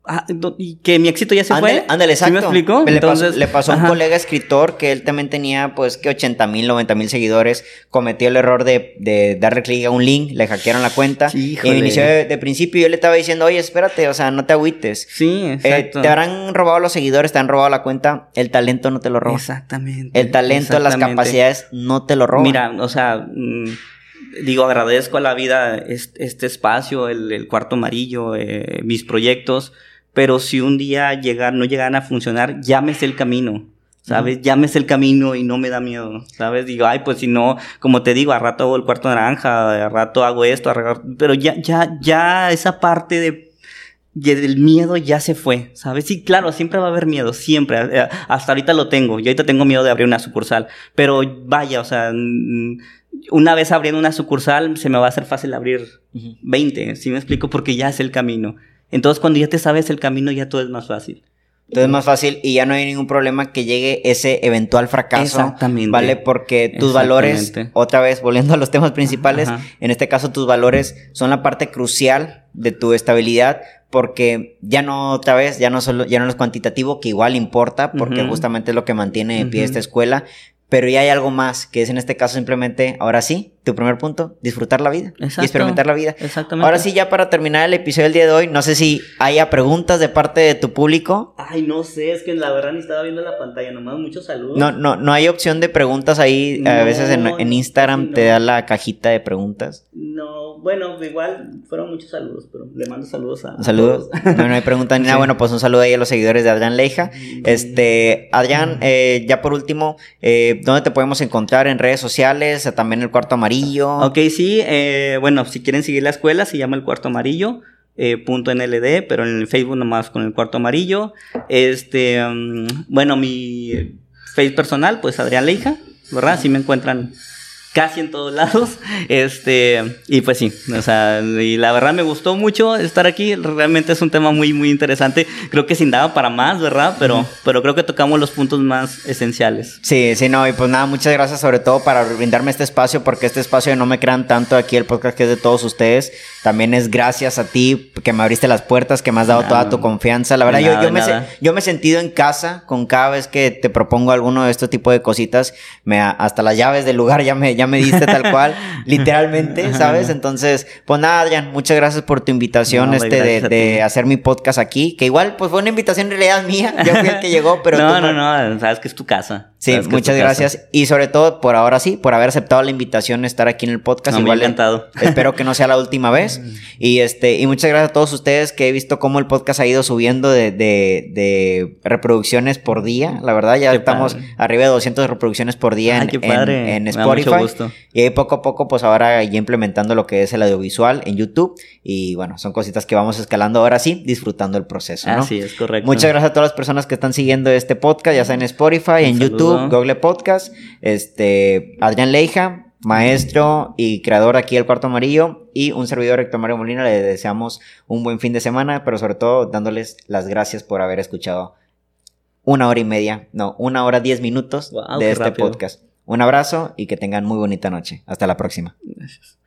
Ah, y que mi éxito ya se fue. Ándale, exacto. me explico? Le, Entonces, le pasó, a un colega escritor que él también tenía, pues, que 80 mil, 90 mil seguidores. Cometió el error de, de darle clic a un link, le hackearon la cuenta. y inició de, principio. Yo le estaba diciendo, oye, espérate, o sea, no te agüites. Sí, eh, exacto. te habrán robado los seguidores, te han robado la cuenta. El talento no te lo roba. Exactamente. El talento, las capacidades no te lo roban. Mira, o sea. Mm, digo, agradezco a la vida este, espacio, el, cuarto amarillo, eh, mis proyectos, pero si un día llegar, no llegan a funcionar, llámese el camino. ¿Sabes? Llámese el camino y no me da miedo, ¿sabes? Digo, ay, pues si no, como te digo, a rato hago el cuarto naranja, a rato hago esto, pero ya, ya, ya esa parte de del miedo ya se fue, ¿sabes? Sí, claro, siempre va a haber miedo, siempre. Eh, hasta ahorita lo tengo. Yo ahorita tengo miedo de abrir una sucursal. Pero vaya, o sea, una vez abriendo una sucursal, se me va a hacer fácil abrir 20, ¿sí me explico? Porque ya es el camino. Entonces, cuando ya te sabes el camino, ya todo es más fácil. Todo es más fácil y ya no hay ningún problema que llegue ese eventual fracaso. Exactamente. ¿Vale? Porque tus valores, otra vez volviendo a los temas principales, en este caso tus valores son la parte crucial de tu estabilidad porque ya no otra vez, ya no solo, ya no es cuantitativo, que igual importa, porque justamente es lo que mantiene en pie esta escuela, pero ya hay algo más, que es en este caso simplemente, ahora sí, tu primer punto, disfrutar la vida y experimentar la vida. Exactamente. Ahora sí, ya para terminar el episodio del día de hoy, no sé si haya preguntas de parte de tu público. Ay, no sé, es que la verdad ni estaba viendo la pantalla, nomás muchos saludos. No, no, no hay opción de preguntas ahí, a veces en, Instagram te da la cajita de preguntas. No, bueno, igual fueron muchos saludos, pero le mando saludos a... Saludos. no, no hay preguntas ni nada, *laughs* bueno, pues un saludo ahí a los seguidores de Adrián Leija. Este, Adrián, eh, ya por último, eh, ¿dónde te podemos encontrar en redes sociales? También el cuarto amarillo Ok, sí, eh, bueno, si quieren seguir la escuela, se llama el cuarto amarillo. Eh, punto NLD, pero en el Facebook nomás con el cuarto amarillo. Este, mm, bueno, mi face personal, pues Adrián Leija, ¿verdad? Si me encuentran casi en todos lados. *laughs* Este, y pues sí, o sea, y la verdad me gustó mucho estar aquí. Realmente es un tema muy, muy interesante. Creo que sin daba para más, ¿verdad? Pero, pero creo que tocamos los puntos más esenciales. Sí, sí, no, y pues nada, muchas gracias sobre todo para brindarme este espacio, porque este espacio no me crean tanto aquí el podcast que es de todos ustedes. También es gracias a ti que me abriste las puertas, que me has dado toda tu confianza. La verdad, yo, yo, me yo me he sentido en casa con cada vez que te propongo alguno de este tipo de cositas. Me, hasta las llaves del lugar ya me, me diste tal cual, *laughs* literalmente, ¿sabes? Entonces, pues nada, Adrián, muchas gracias por tu invitación este de, hacer mi podcast aquí, que igual pues fue una invitación en realidad mía, yo fui el que llegó, *laughs* pero No, no, no, sabes que es tu casa. Sí, muchas gracias y sobre todo por ahora sí, por haber aceptado la invitación de estar aquí en el podcast. igual encantado. Espero que no sea la última vez y este y muchas gracias a todos ustedes que he visto cómo el podcast ha ido subiendo de, de, reproducciones por día, la verdad ya estamos arriba de 200 reproducciones por día en, en, Spotify. Y ahí poco a poco, pues ahora ya implementando lo que es el audiovisual en YouTube. Y bueno, son cositas que vamos escalando ahora sí, disfrutando el proceso. ¿no? Así es, correcto. Muchas gracias a todas las personas que están siguiendo este podcast, ya sea en Spotify, en YouTube, Google Podcast. Este, Adrián Leija, maestro y creador aquí del Cuarto Amarillo y un servidor Héctor Mario Molina. Le deseamos un buen fin de semana, pero sobre todo dándoles las gracias por haber escuchado una hora y media, no, una hora diez minutos de este podcast. Un abrazo y que tengan muy bonita noche. Hasta la próxima. Gracias.